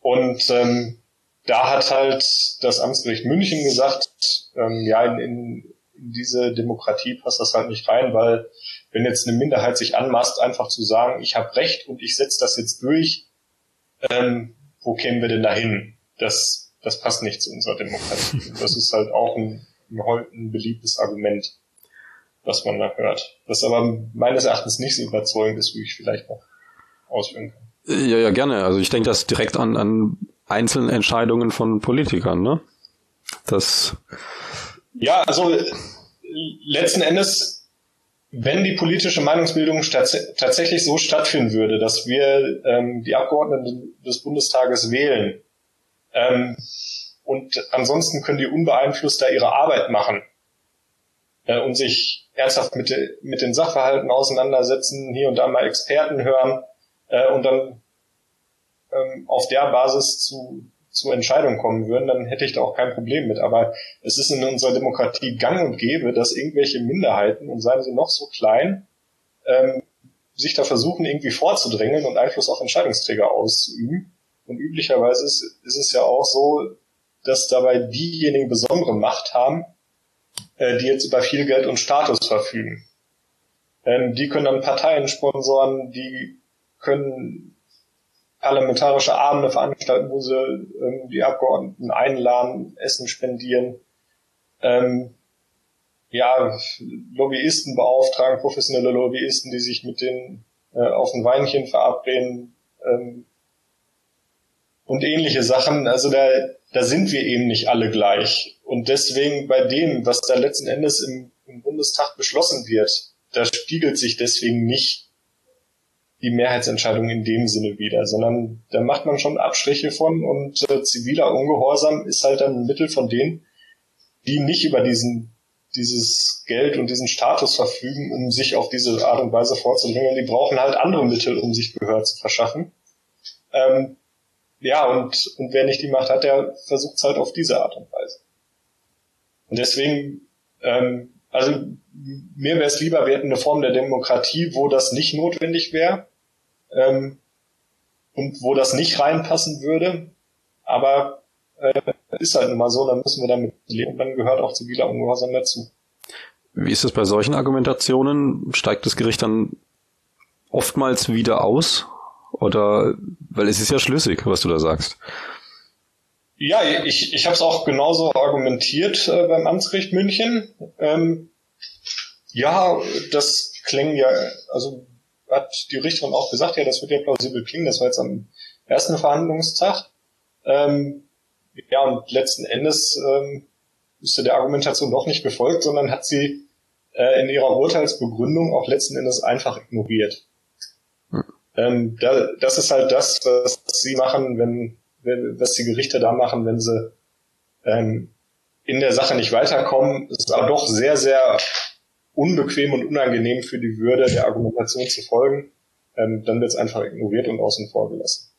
Und ähm, da hat halt das Amtsgericht München gesagt, ähm, ja, in, in, in diese Demokratie passt das halt nicht rein, weil wenn jetzt eine Minderheit sich anmaßt, einfach zu sagen, ich habe Recht und ich setze das jetzt durch, ähm, wo kämen wir denn dahin? Das, das passt nicht zu unserer Demokratie. Das ist halt auch ein, ein, ein beliebtes Argument, was man da hört. Das aber meines Erachtens nicht so überzeugend ist, wie ich vielleicht noch ausführen kann. Ja, ja, gerne. Also ich denke das direkt an, an einzelne Entscheidungen von Politikern, ne? Das. Ja, also letzten Endes wenn die politische Meinungsbildung tatsächlich so stattfinden würde, dass wir ähm, die Abgeordneten des Bundestages wählen ähm, und ansonsten können die unbeeinflusst da ihre Arbeit machen äh, und sich ernsthaft mit, mit den Sachverhalten auseinandersetzen, hier und da mal Experten hören äh, und dann ähm, auf der Basis zu, zu Entscheidungen kommen würden, dann hätte ich da auch kein Problem mit. Aber es ist in unserer Demokratie gang und gäbe, dass irgendwelche Minderheiten, und seien sie noch so klein, ähm, sich da versuchen, irgendwie vorzudrängeln und Einfluss auf Entscheidungsträger auszuüben. Und üblicherweise ist, ist es ja auch so, dass dabei diejenigen besondere Macht haben, äh, die jetzt über viel Geld und Status verfügen. Ähm, die können dann Parteien sponsoren, die können parlamentarische Abende veranstalten, wo sie ähm, die Abgeordneten einladen, Essen spendieren, ähm, ja, Lobbyisten beauftragen, professionelle Lobbyisten, die sich mit denen äh, auf ein Weinchen verabreden ähm, und ähnliche Sachen. Also da, da sind wir eben nicht alle gleich. Und deswegen bei dem, was da letzten Endes im, im Bundestag beschlossen wird, da spiegelt sich deswegen nicht die Mehrheitsentscheidung in dem Sinne wieder, sondern da macht man schon Abstriche von und äh, ziviler Ungehorsam ist halt dann ein Mittel von denen, die nicht über diesen dieses Geld und diesen Status verfügen, um sich auf diese Art und Weise vorzudrängeln. Die brauchen halt andere Mittel, um sich Gehör zu verschaffen. Ähm, ja, und, und wer nicht die Macht hat, der versucht es halt auf diese Art und Weise. Und deswegen, ähm, also mir wäre es lieber, wir hätten eine Form der Demokratie, wo das nicht notwendig wäre ähm, und wo das nicht reinpassen würde. Aber äh, ist halt nun mal so, dann müssen wir damit leben dann gehört auch ziviler Ungehorsam dazu. Wie ist es bei solchen Argumentationen? Steigt das Gericht dann oftmals wieder aus? Oder, weil es ist ja schlüssig, was du da sagst. Ja, ich, ich habe es auch genauso argumentiert äh, beim Amtsgericht München. Ähm, ja, das klingt ja, also hat die Richterin auch gesagt, ja, das wird ja plausibel klingen, das war jetzt am ersten Verhandlungstag. Ähm, ja, und letzten Endes ähm, ist der Argumentation doch nicht gefolgt, sondern hat sie äh, in ihrer Urteilsbegründung auch letzten Endes einfach ignoriert. Hm. Ähm, da, das ist halt das, was sie machen, wenn, wenn was die Gerichte da machen, wenn sie ähm, in der Sache nicht weiterkommen. Es ist aber doch sehr, sehr unbequem und unangenehm für die Würde der Argumentation zu folgen. Ähm, dann wird es einfach ignoriert und außen vor gelassen.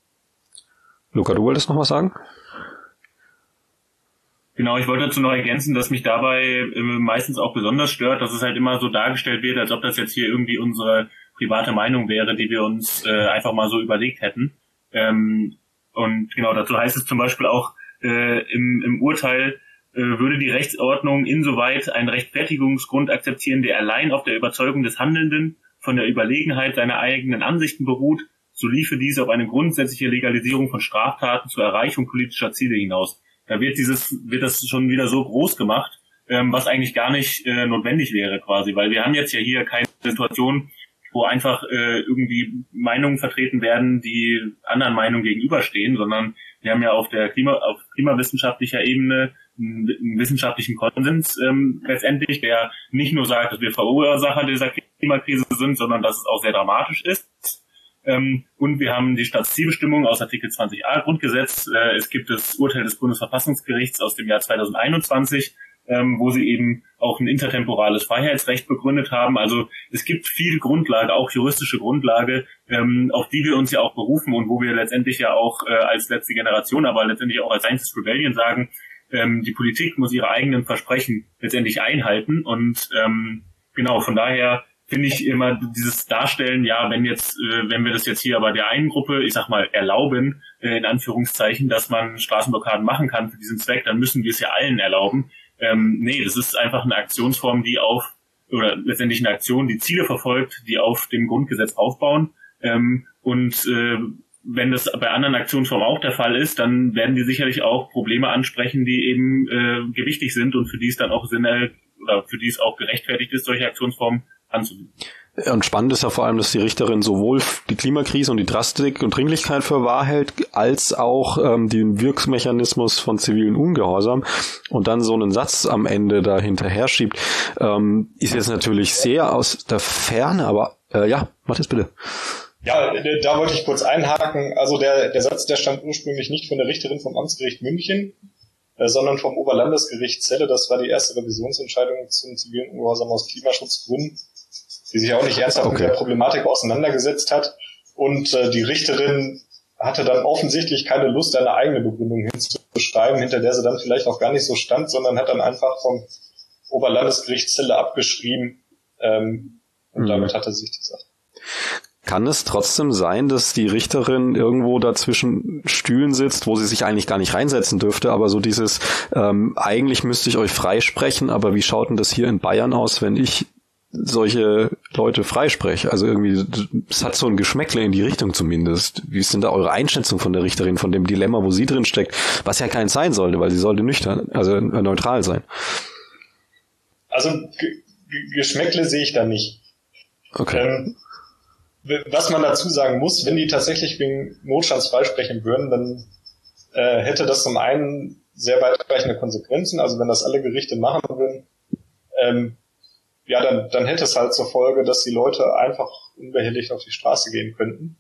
Luca, du wolltest noch was sagen? Genau, ich wollte dazu noch ergänzen, dass mich dabei äh, meistens auch besonders stört, dass es halt immer so dargestellt wird, als ob das jetzt hier irgendwie unsere private Meinung wäre, die wir uns äh, einfach mal so überlegt hätten. Ähm, und genau dazu heißt es zum Beispiel auch äh, im, im Urteil, äh, würde die Rechtsordnung insoweit einen Rechtfertigungsgrund akzeptieren, der allein auf der Überzeugung des Handelnden von der Überlegenheit seiner eigenen Ansichten beruht, so liefe dies auf eine grundsätzliche Legalisierung von Straftaten zur Erreichung politischer Ziele hinaus. Da wird dieses, wird das schon wieder so groß gemacht, ähm, was eigentlich gar nicht äh, notwendig wäre quasi, weil wir haben jetzt ja hier keine Situation, wo einfach äh, irgendwie Meinungen vertreten werden, die anderen Meinungen gegenüberstehen, sondern wir haben ja auf der Klima, auf klimawissenschaftlicher Ebene einen, wissenschaftlichen Konsens ähm, letztendlich, der nicht nur sagt, dass wir Verursacher dieser Klimakrise sind, sondern dass es auch sehr dramatisch ist ähm, und wir haben die Staatszielbestimmung aus Artikel 20a Grundgesetz. Äh, es gibt das Urteil des Bundesverfassungsgerichts aus dem Jahr 2021, ähm, wo sie eben auch ein intertemporales Freiheitsrecht begründet haben. Also es gibt viel Grundlage, auch juristische Grundlage, ähm, auf die wir uns ja auch berufen und wo wir letztendlich ja auch äh, als letzte Generation, aber letztendlich auch als Scientist Rebellion sagen, ähm, die Politik muss ihre eigenen Versprechen letztendlich einhalten und ähm, genau, von daher finde ich immer dieses Darstellen, ja, wenn jetzt, äh, wenn wir das jetzt hier aber der einen Gruppe, ich sag mal, erlauben, äh, in Anführungszeichen, dass man Straßenblockaden machen kann für diesen Zweck, dann müssen wir es ja allen erlauben. Ähm, nee, das ist einfach eine Aktionsform, die auf, oder letztendlich eine Aktion, die Ziele verfolgt, die auf dem Grundgesetz aufbauen. Ähm, und äh, wenn das bei anderen Aktionsformen auch der Fall ist, dann werden die sicherlich auch Probleme ansprechen, die eben äh, gewichtig sind und für die es dann auch Sinn oder für die es auch gerechtfertigt ist, solche Aktionsformen anzunehmen. Und spannend ist ja vor allem, dass die Richterin sowohl die Klimakrise und die Drastik und Dringlichkeit für wahr hält, als auch ähm, den Wirkmechanismus von zivilen Ungehorsam und dann so einen Satz am Ende da hinterher schiebt, ähm, ist jetzt natürlich sehr aus der Ferne, aber äh, ja, mach das bitte. Ja, da wollte ich kurz einhaken. Also der, der Satz, der stammt ursprünglich nicht von der Richterin vom Amtsgericht München, äh, sondern vom Oberlandesgericht Celle. Das war die erste Revisionsentscheidung zum zivilen Ungehorsam aus Klimaschutzgründen, die sich auch nicht ernsthaft okay. mit der Problematik auseinandergesetzt hat. Und äh, die Richterin hatte dann offensichtlich keine Lust, eine eigene Begründung hinzuschreiben, hinter der sie dann vielleicht auch gar nicht so stand, sondern hat dann einfach vom Oberlandesgericht Celle abgeschrieben ähm, und mhm. damit hatte sich die Sache. Kann es trotzdem sein, dass die Richterin irgendwo dazwischen Stühlen sitzt, wo sie sich eigentlich gar nicht reinsetzen dürfte, aber so dieses, ähm, eigentlich müsste ich euch freisprechen, aber wie schaut denn das hier in Bayern aus, wenn ich solche Leute freispreche? Also irgendwie, es hat so ein Geschmäckle in die Richtung zumindest. Wie ist denn da eure Einschätzung von der Richterin, von dem Dilemma, wo sie drin steckt, was ja kein sein sollte, weil sie sollte nüchtern, also neutral sein? Also Geschmäckle sehe ich da nicht. Okay. Ähm, was man dazu sagen muss, wenn die tatsächlich wegen Notstands freisprechen würden, dann äh, hätte das zum einen sehr weitreichende Konsequenzen. Also wenn das alle Gerichte machen würden, ähm, ja, dann, dann hätte es halt zur Folge, dass die Leute einfach unbehelligt auf die Straße gehen könnten.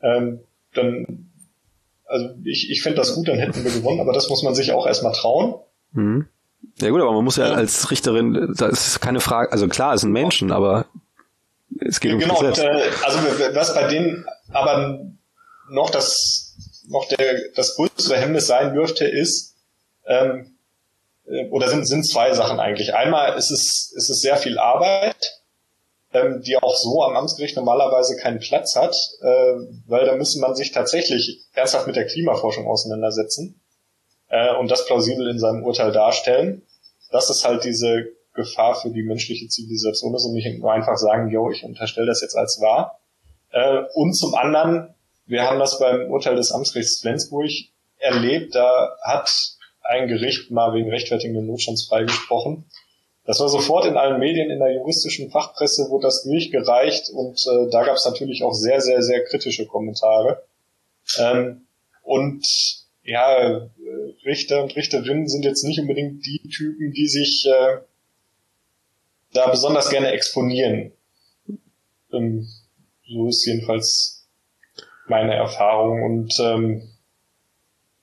Ähm, dann, also ich, ich finde das gut, dann hätten wir gewonnen, aber das muss man sich auch erstmal trauen. Mhm. Ja gut, aber man muss ja, ja. als Richterin, da ist keine Frage, also klar, es sind Menschen, aber es geht um Genau, und, äh, also was bei denen aber noch das noch der das größere Hemmnis sein dürfte, ist ähm, äh, oder sind sind zwei Sachen eigentlich. Einmal ist es ist es sehr viel Arbeit, ähm, die auch so am Amtsgericht normalerweise keinen Platz hat, äh, weil da müsste man sich tatsächlich ernsthaft mit der Klimaforschung auseinandersetzen äh, und das plausibel in seinem Urteil darstellen. Das ist halt diese Gefahr für die menschliche Zivilisation ist und nicht nur einfach sagen, yo, ich unterstelle das jetzt als wahr. Äh, und zum anderen, wir haben das beim Urteil des Amtsgerichts Flensburg erlebt, da hat ein Gericht mal wegen rechtfertigenden Notstands freigesprochen. Das war sofort in allen Medien, in der juristischen Fachpresse wurde das durchgereicht und äh, da gab es natürlich auch sehr, sehr, sehr kritische Kommentare. Ähm, und ja, Richter und Richterinnen sind jetzt nicht unbedingt die Typen, die sich äh, da besonders gerne exponieren. Ähm, so ist jedenfalls meine Erfahrung und ähm,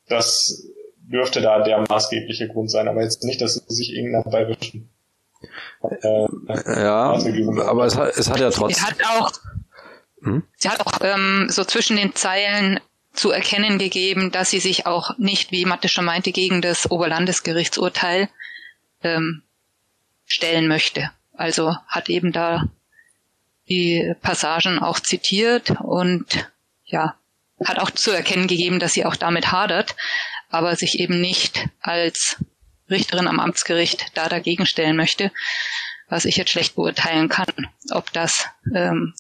das dürfte da der maßgebliche Grund sein, aber jetzt nicht, dass sie sich irgendeiner bayerischen äh, ja, aber es hat, es hat ja trotzdem. Sie hat auch, hm? sie hat auch ähm, so zwischen den Zeilen zu erkennen gegeben, dass sie sich auch nicht, wie Mathe schon meinte, gegen das Oberlandesgerichtsurteil ähm, stellen möchte. Also hat eben da die Passagen auch zitiert und ja, hat auch zu erkennen gegeben, dass sie auch damit hadert, aber sich eben nicht als Richterin am Amtsgericht da dagegen stellen möchte, was ich jetzt schlecht beurteilen kann, ob das ähm,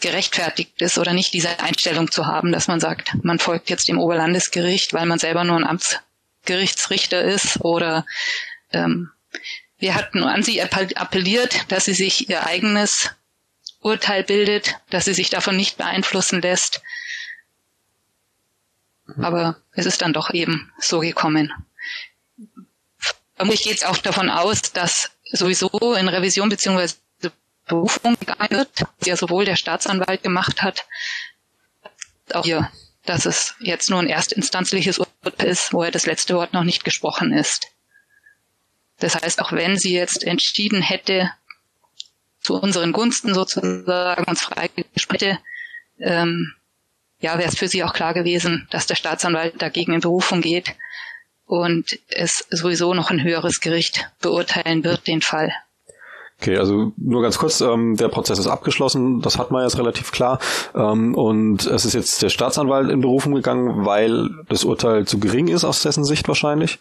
gerechtfertigt ist oder nicht, diese Einstellung zu haben, dass man sagt, man folgt jetzt dem Oberlandesgericht, weil man selber nur ein Amtsgerichtsrichter ist oder ähm, wir hatten an sie appelliert, dass sie sich ihr eigenes Urteil bildet, dass sie sich davon nicht beeinflussen lässt. Mhm. Aber es ist dann doch eben so gekommen. Vermutlich geht es auch davon aus, dass sowieso in Revision bzw. Berufung gegangen wird, die ja sowohl der Staatsanwalt gemacht hat, auch hier, dass es jetzt nur ein erstinstanzliches Urteil ist, wo er das letzte Wort noch nicht gesprochen ist. Das heißt, auch wenn sie jetzt entschieden hätte, zu unseren Gunsten sozusagen uns freigesprochen ähm, ja, wäre es für sie auch klar gewesen, dass der Staatsanwalt dagegen in Berufung geht und es sowieso noch ein höheres Gericht beurteilen wird, den Fall. Okay, also nur ganz kurz, ähm, der Prozess ist abgeschlossen, das hat man jetzt relativ klar. Ähm, und es ist jetzt der Staatsanwalt in Berufung gegangen, weil das Urteil zu gering ist aus dessen Sicht wahrscheinlich.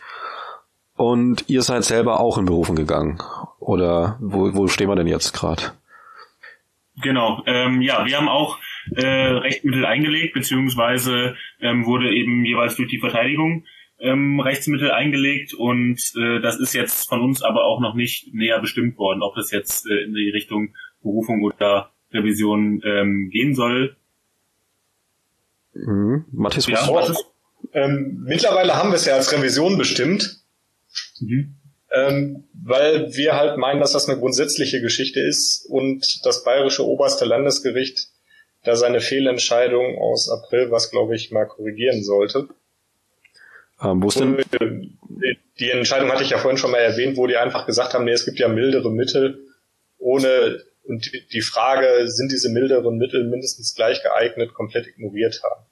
Und ihr seid selber auch in Berufen gegangen. Oder wo, wo stehen wir denn jetzt gerade? Genau, ähm, ja, wir haben auch äh, Rechtsmittel eingelegt, beziehungsweise ähm, wurde eben jeweils durch die Verteidigung ähm, Rechtsmittel eingelegt und äh, das ist jetzt von uns aber auch noch nicht näher bestimmt worden, ob das jetzt äh, in die Richtung Berufung oder Revision ähm, gehen soll. Mhm. Matthias, ja, Matthias? Ähm, mittlerweile haben wir es ja als Revision bestimmt. Mhm. Ähm, weil wir halt meinen, dass das eine grundsätzliche Geschichte ist und das bayerische oberste Landesgericht da seine Fehlentscheidung aus April, was glaube ich mal korrigieren sollte. Ähm, wo ist denn? Die Entscheidung hatte ich ja vorhin schon mal erwähnt, wo die einfach gesagt haben, nee, es gibt ja mildere Mittel, ohne und die Frage, sind diese milderen Mittel mindestens gleich geeignet, komplett ignoriert haben.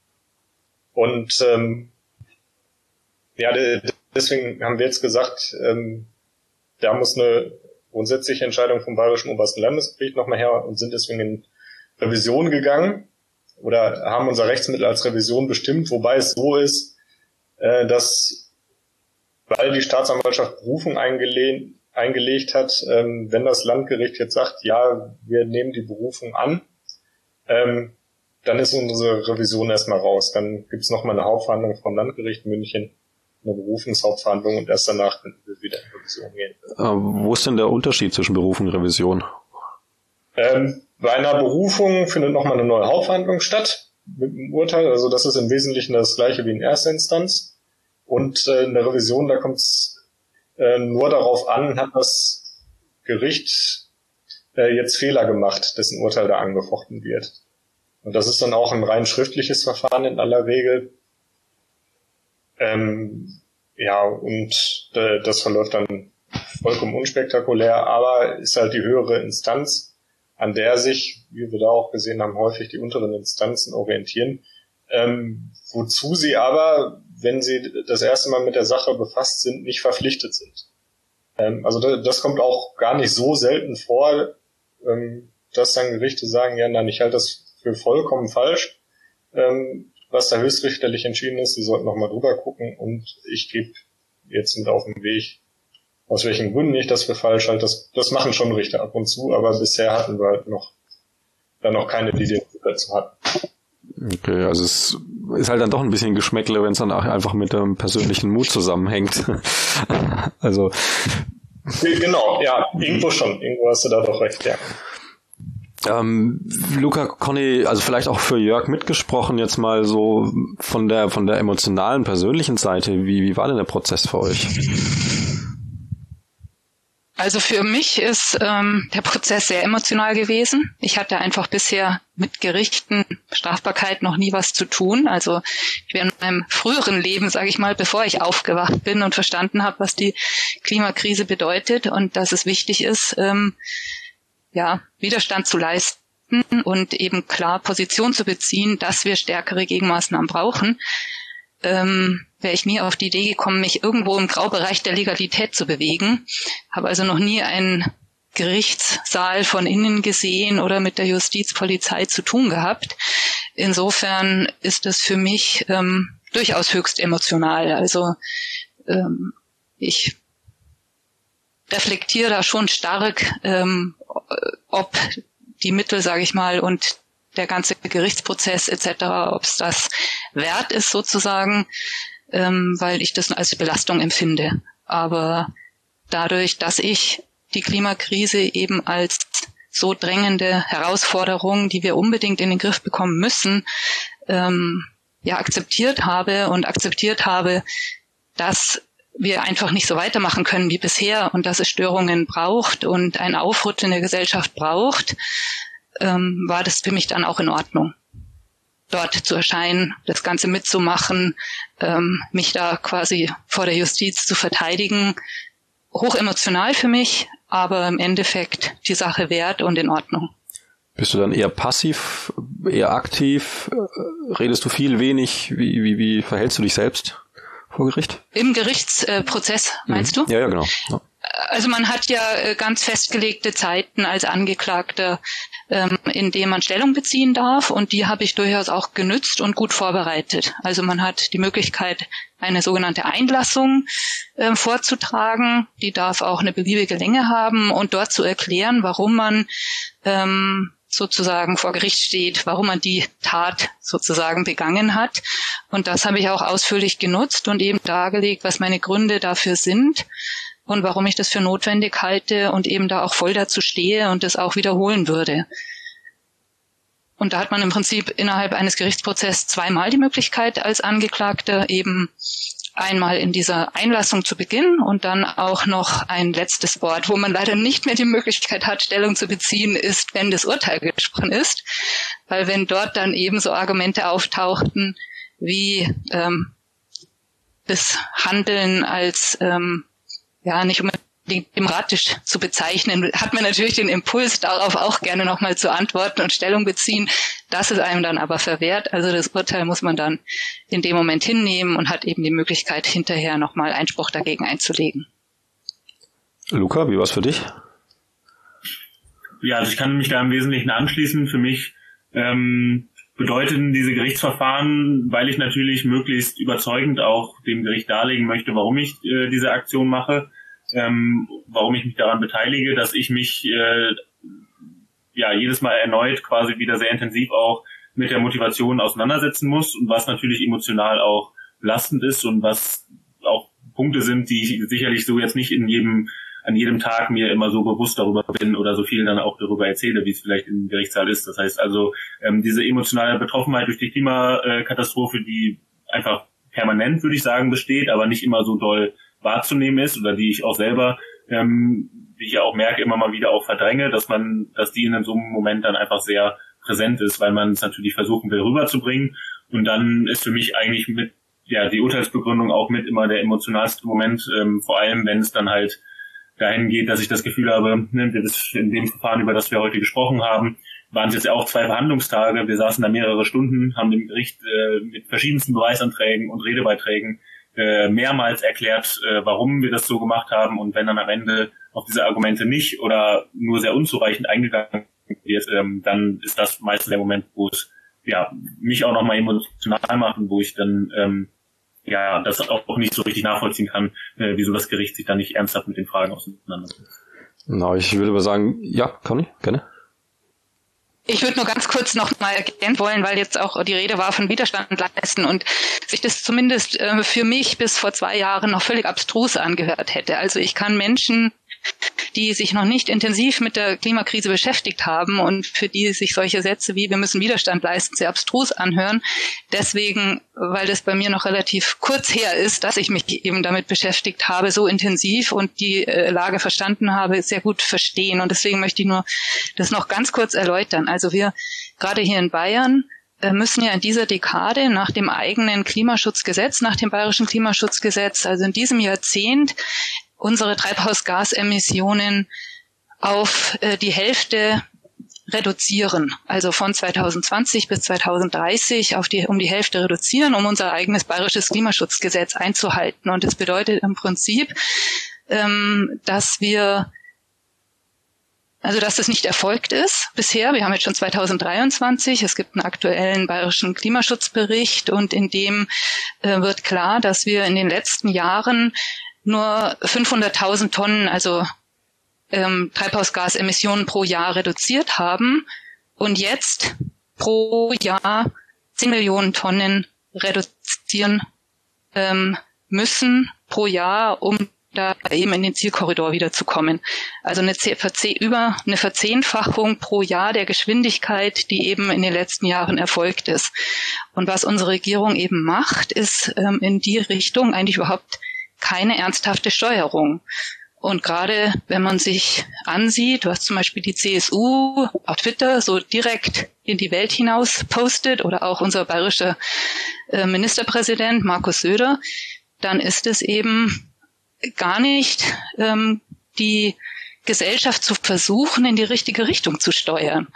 Und ähm, ja, deswegen haben wir jetzt gesagt, ähm, da muss eine grundsätzliche Entscheidung vom Bayerischen Obersten Landesgericht nochmal her und sind deswegen in Revision gegangen oder haben unser Rechtsmittel als Revision bestimmt, wobei es so ist, äh, dass weil die Staatsanwaltschaft Berufung eingelehnt, eingelegt hat, ähm, wenn das Landgericht jetzt sagt, ja, wir nehmen die Berufung an, ähm, dann ist unsere Revision erstmal raus. Dann gibt's noch mal eine Hauptverhandlung vom Landgericht München, eine Berufungshauptverhandlung und erst danach können wir wieder in Revision gehen. Äh, wo ist denn der Unterschied zwischen Berufung und Revision? Ähm, bei einer Berufung findet nochmal eine neue Hauptverhandlung statt mit dem Urteil. Also das ist im Wesentlichen das gleiche wie in erster Instanz. Und äh, in der Revision, da kommt es äh, nur darauf an, hat das Gericht äh, jetzt Fehler gemacht, dessen Urteil da angefochten wird. Und das ist dann auch ein rein schriftliches Verfahren in aller Regel. Ähm, ja, und äh, das verläuft dann vollkommen unspektakulär, aber ist halt die höhere Instanz, an der sich, wie wir da auch gesehen haben, häufig die unteren Instanzen orientieren. Ähm, wozu sie aber, wenn sie das erste Mal mit der Sache befasst sind, nicht verpflichtet sind. Ähm, also das, das, kommt auch gar nicht so selten vor, ähm, dass dann Gerichte sagen, ja, nein, ich halte das für vollkommen falsch, ähm, was da höchstrichterlich entschieden ist. Sie sollten nochmal drüber gucken und ich gebe jetzt mit auf den Weg, aus welchen Gründen ich das für falsch halte. Das, das machen schon Richter ab und zu, aber bisher hatten wir halt noch dann noch keine, die den dazu hatten. Okay, also es ist halt dann doch ein bisschen Geschmäckle, wenn es dann auch einfach mit dem persönlichen Mut zusammenhängt. *laughs* also genau, ja, irgendwo schon, irgendwo hast du da doch recht, ja. Ähm, Luca, Conny, also vielleicht auch für Jörg mitgesprochen, jetzt mal so von der von der emotionalen, persönlichen Seite, wie, wie war denn der Prozess für euch? Also für mich ist ähm, der Prozess sehr emotional gewesen. Ich hatte einfach bisher mit Gerichten, Strafbarkeit noch nie was zu tun. Also ich wäre in meinem früheren Leben, sage ich mal, bevor ich aufgewacht bin und verstanden habe, was die Klimakrise bedeutet und dass es wichtig ist, ähm, ja, Widerstand zu leisten und eben klar Position zu beziehen, dass wir stärkere Gegenmaßnahmen brauchen, ähm, wäre ich nie auf die Idee gekommen, mich irgendwo im Graubereich der Legalität zu bewegen. Habe also noch nie einen Gerichtssaal von innen gesehen oder mit der Justizpolizei zu tun gehabt. Insofern ist das für mich ähm, durchaus höchst emotional. Also ähm, ich reflektiere da schon stark, ähm, ob die Mittel, sage ich mal, und der ganze Gerichtsprozess etc., ob es das wert ist sozusagen, ähm, weil ich das als Belastung empfinde. Aber dadurch, dass ich die Klimakrise eben als so drängende Herausforderung, die wir unbedingt in den Griff bekommen müssen, ähm, ja akzeptiert habe und akzeptiert habe, dass wir einfach nicht so weitermachen können wie bisher und dass es Störungen braucht und ein Aufrutschen der Gesellschaft braucht, ähm, war das für mich dann auch in Ordnung, dort zu erscheinen, das Ganze mitzumachen, ähm, mich da quasi vor der Justiz zu verteidigen. Hoch emotional für mich, aber im Endeffekt die Sache wert und in Ordnung. Bist du dann eher passiv, eher aktiv? Redest du viel, wenig? Wie, wie, wie verhältst du dich selbst? vor Gericht? Im Gerichtsprozess, meinst mhm. du? Ja, ja, genau. Ja. Also man hat ja äh, ganz festgelegte Zeiten als Angeklagter, ähm, in denen man Stellung beziehen darf und die habe ich durchaus auch genützt und gut vorbereitet. Also man hat die Möglichkeit, eine sogenannte Einlassung äh, vorzutragen. Die darf auch eine beliebige Länge haben und dort zu erklären, warum man ähm, sozusagen vor Gericht steht, warum man die Tat sozusagen begangen hat. Und das habe ich auch ausführlich genutzt und eben dargelegt, was meine Gründe dafür sind und warum ich das für notwendig halte und eben da auch voll dazu stehe und das auch wiederholen würde. Und da hat man im Prinzip innerhalb eines Gerichtsprozesses zweimal die Möglichkeit als Angeklagter eben einmal in dieser Einlassung zu Beginn und dann auch noch ein letztes Wort, wo man leider nicht mehr die Möglichkeit hat, Stellung zu beziehen, ist, wenn das Urteil gesprochen ist. Weil wenn dort dann eben so Argumente auftauchten, wie ähm, das Handeln als ähm, ja nicht unbedingt demokratisch zu bezeichnen, hat man natürlich den Impuls, darauf auch gerne nochmal zu antworten und Stellung beziehen. Das ist einem dann aber verwehrt. Also das Urteil muss man dann in dem Moment hinnehmen und hat eben die Möglichkeit, hinterher nochmal Einspruch dagegen einzulegen. Luca, wie war's für dich? Ja, also ich kann mich da im Wesentlichen anschließen. Für mich ähm, bedeuten diese Gerichtsverfahren, weil ich natürlich möglichst überzeugend auch dem Gericht darlegen möchte, warum ich äh, diese Aktion mache, ähm, warum ich mich daran beteilige, dass ich mich äh, ja jedes Mal erneut quasi wieder sehr intensiv auch mit der Motivation auseinandersetzen muss und was natürlich emotional auch belastend ist und was auch Punkte sind, die ich sicherlich so jetzt nicht in jedem an jedem Tag mir immer so bewusst darüber bin oder so viel dann auch darüber erzähle, wie es vielleicht im Gerichtssaal ist. Das heißt also, ähm, diese emotionale Betroffenheit durch die Klimakatastrophe, die einfach permanent, würde ich sagen, besteht, aber nicht immer so doll wahrzunehmen ist oder die ich auch selber, ähm, wie ich ja auch merke, immer mal wieder auch verdränge, dass man, dass die in so einem Moment dann einfach sehr präsent ist, weil man es natürlich versuchen will rüberzubringen. Und dann ist für mich eigentlich mit ja die Urteilsbegründung auch mit immer der emotionalste Moment, ähm, vor allem wenn es dann halt dahin geht, dass ich das Gefühl habe, ne, in dem Verfahren, über das wir heute gesprochen haben, waren es jetzt auch zwei Verhandlungstage. Wir saßen da mehrere Stunden, haben dem Gericht äh, mit verschiedensten Beweisanträgen und Redebeiträgen äh, mehrmals erklärt, äh, warum wir das so gemacht haben und wenn dann am Ende auf diese Argumente nicht oder nur sehr unzureichend eingegangen wird, ähm, dann ist das meistens der Moment, wo es ja mich auch nochmal emotional macht und wo ich dann ähm, ja das auch nicht so richtig nachvollziehen kann, äh, wieso das Gericht sich da nicht ernsthaft mit den Fragen auseinandersetzt. Na, ich würde aber sagen, ja, Conny, gerne. Ich würde nur ganz kurz noch mal ergänzen wollen, weil jetzt auch die Rede war von Widerstand leisten und sich das zumindest äh, für mich bis vor zwei Jahren noch völlig abstrus angehört hätte. Also ich kann Menschen die sich noch nicht intensiv mit der Klimakrise beschäftigt haben und für die sich solche Sätze wie wir müssen Widerstand leisten sehr abstrus anhören. Deswegen, weil das bei mir noch relativ kurz her ist, dass ich mich eben damit beschäftigt habe, so intensiv und die äh, Lage verstanden habe, sehr gut verstehen. Und deswegen möchte ich nur das noch ganz kurz erläutern. Also wir gerade hier in Bayern äh, müssen ja in dieser Dekade nach dem eigenen Klimaschutzgesetz, nach dem bayerischen Klimaschutzgesetz, also in diesem Jahrzehnt unsere Treibhausgasemissionen auf äh, die Hälfte reduzieren, also von 2020 bis 2030 auf die, um die Hälfte reduzieren, um unser eigenes bayerisches Klimaschutzgesetz einzuhalten. Und das bedeutet im Prinzip, ähm, dass wir also dass das nicht erfolgt ist bisher. Wir haben jetzt schon 2023. Es gibt einen aktuellen bayerischen Klimaschutzbericht und in dem äh, wird klar, dass wir in den letzten Jahren nur 500.000 Tonnen, also ähm, Treibhausgasemissionen pro Jahr reduziert haben und jetzt pro Jahr 10 Millionen Tonnen reduzieren ähm, müssen pro Jahr, um da eben in den Zielkorridor wiederzukommen. Also eine über eine Verzehnfachung pro Jahr der Geschwindigkeit, die eben in den letzten Jahren erfolgt ist. Und was unsere Regierung eben macht, ist ähm, in die Richtung eigentlich überhaupt keine ernsthafte Steuerung. Und gerade wenn man sich ansieht, was zum Beispiel die CSU auf Twitter so direkt in die Welt hinaus postet oder auch unser bayerischer äh, Ministerpräsident Markus Söder, dann ist es eben gar nicht ähm, die Gesellschaft zu versuchen, in die richtige Richtung zu steuern.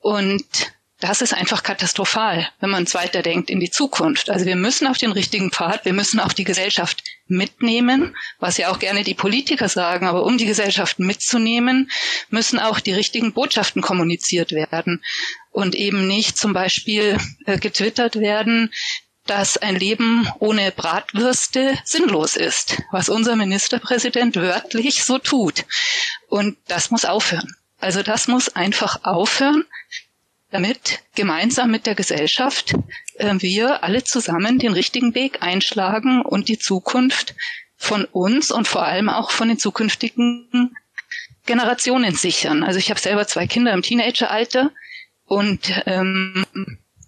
Und das ist einfach katastrophal, wenn man weiterdenkt in die Zukunft. Also wir müssen auf den richtigen Pfad, wir müssen auch die Gesellschaft mitnehmen, was ja auch gerne die Politiker sagen, aber um die Gesellschaft mitzunehmen, müssen auch die richtigen Botschaften kommuniziert werden und eben nicht zum Beispiel äh, getwittert werden, dass ein Leben ohne Bratwürste sinnlos ist, was unser Ministerpräsident wörtlich so tut. Und das muss aufhören. Also das muss einfach aufhören damit gemeinsam mit der Gesellschaft äh, wir alle zusammen den richtigen Weg einschlagen und die Zukunft von uns und vor allem auch von den zukünftigen Generationen sichern. Also ich habe selber zwei Kinder im Teenageralter und ähm,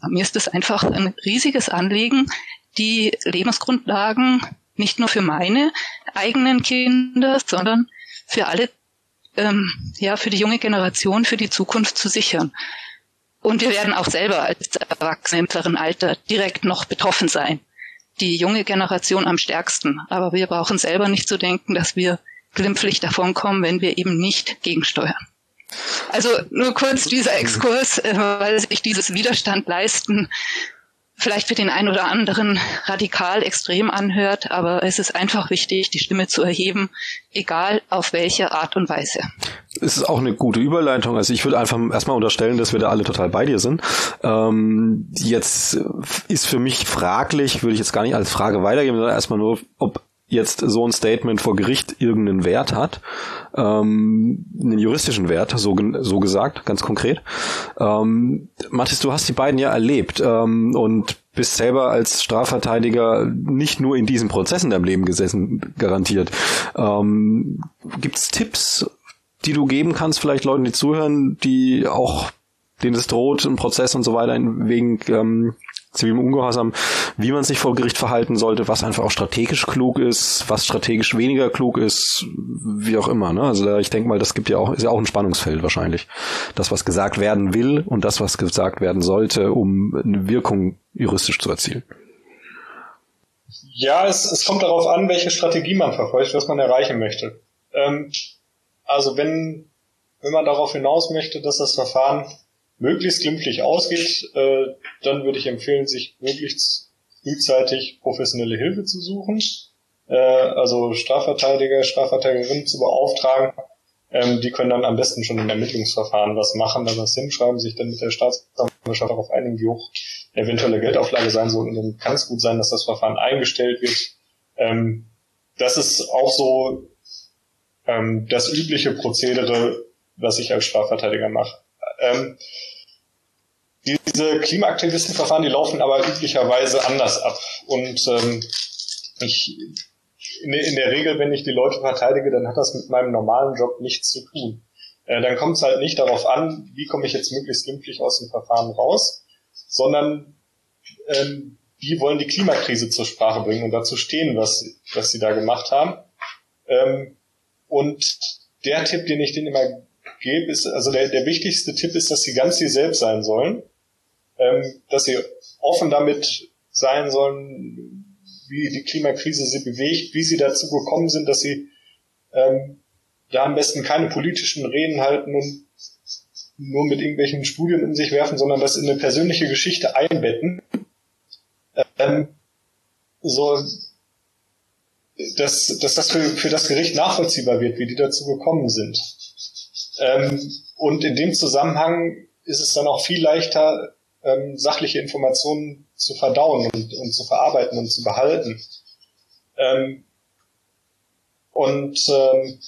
mir ist es einfach ein riesiges Anliegen, die Lebensgrundlagen nicht nur für meine eigenen Kinder, sondern für alle, ähm, ja, für die junge Generation, für die Zukunft zu sichern. Und wir werden auch selber als Erwachsene im mittleren Alter direkt noch betroffen sein. die junge Generation am stärksten. Aber wir brauchen selber nicht zu denken, dass wir glimpflich davonkommen, wenn wir eben nicht gegensteuern. Also nur kurz dieser Exkurs, äh, weil sich dieses Widerstand leisten vielleicht für den einen oder anderen radikal extrem anhört, aber es ist einfach wichtig, die Stimme zu erheben, egal auf welche Art und Weise. Es ist auch eine gute Überleitung. Also ich würde einfach erstmal unterstellen, dass wir da alle total bei dir sind. Ähm, jetzt ist für mich fraglich, würde ich jetzt gar nicht als Frage weitergeben, sondern erstmal nur, ob jetzt so ein Statement vor Gericht irgendeinen Wert hat, ähm, einen juristischen Wert, so, so gesagt, ganz konkret. Ähm, Mathis, du hast die beiden ja erlebt ähm, und bist selber als Strafverteidiger nicht nur in diesen Prozessen deinem Leben gesessen, garantiert. Ähm, Gibt Tipps, die du geben kannst, vielleicht Leuten, die zuhören, die auch denen es droht, ein Prozess und so weiter wegen ähm, zivilem Ungehorsam, wie man sich vor Gericht verhalten sollte, was einfach auch strategisch klug ist, was strategisch weniger klug ist, wie auch immer. Ne? Also ich denke mal, das gibt ja auch, ist ja auch ein Spannungsfeld wahrscheinlich. Das, was gesagt werden will und das, was gesagt werden sollte, um eine Wirkung juristisch zu erzielen. Ja, es, es kommt darauf an, welche Strategie man verfolgt, was man erreichen möchte. Ähm, also wenn, wenn man darauf hinaus möchte, dass das Verfahren möglichst glimpflich ausgeht, äh, dann würde ich empfehlen, sich möglichst frühzeitig professionelle Hilfe zu suchen, äh, also Strafverteidiger, Strafverteidigerinnen zu beauftragen. Ähm, die können dann am besten schon im Ermittlungsverfahren was machen, da was hinschreiben, sich dann mit der Staatsanwaltschaft darauf einigen, wie hoch eventuelle Geldauflage sein soll. Und dann kann es gut sein, dass das Verfahren eingestellt wird. Ähm, das ist auch so ähm, das übliche Prozedere, was ich als Strafverteidiger mache. Ähm, diese Klimaaktivistenverfahren, die laufen aber üblicherweise anders ab. Und ähm, ich, in, in, der Regel, wenn ich die Leute verteidige, dann hat das mit meinem normalen Job nichts zu tun. Äh, dann kommt es halt nicht darauf an, wie komme ich jetzt möglichst glimpflich aus dem Verfahren raus, sondern ähm, wie wollen die Klimakrise zur Sprache bringen und dazu stehen, was, was sie da gemacht haben. Ähm, und der Tipp, den ich denen immer gebe, ist, also der, der wichtigste Tipp ist, dass sie ganz sie selbst sein sollen ähm, dass sie offen damit sein sollen, wie die Klimakrise sie bewegt, wie sie dazu gekommen sind, dass sie ähm, da am besten keine politischen Reden halten und nur mit irgendwelchen Studien in sich werfen, sondern das in eine persönliche Geschichte einbetten. Ähm, so, dass, dass das für, für das Gericht nachvollziehbar wird, wie die dazu gekommen sind. Ähm, und in dem Zusammenhang ist es dann auch viel leichter, ähm, sachliche Informationen zu verdauen und, und, zu verarbeiten und zu behalten. Ähm, und ähm,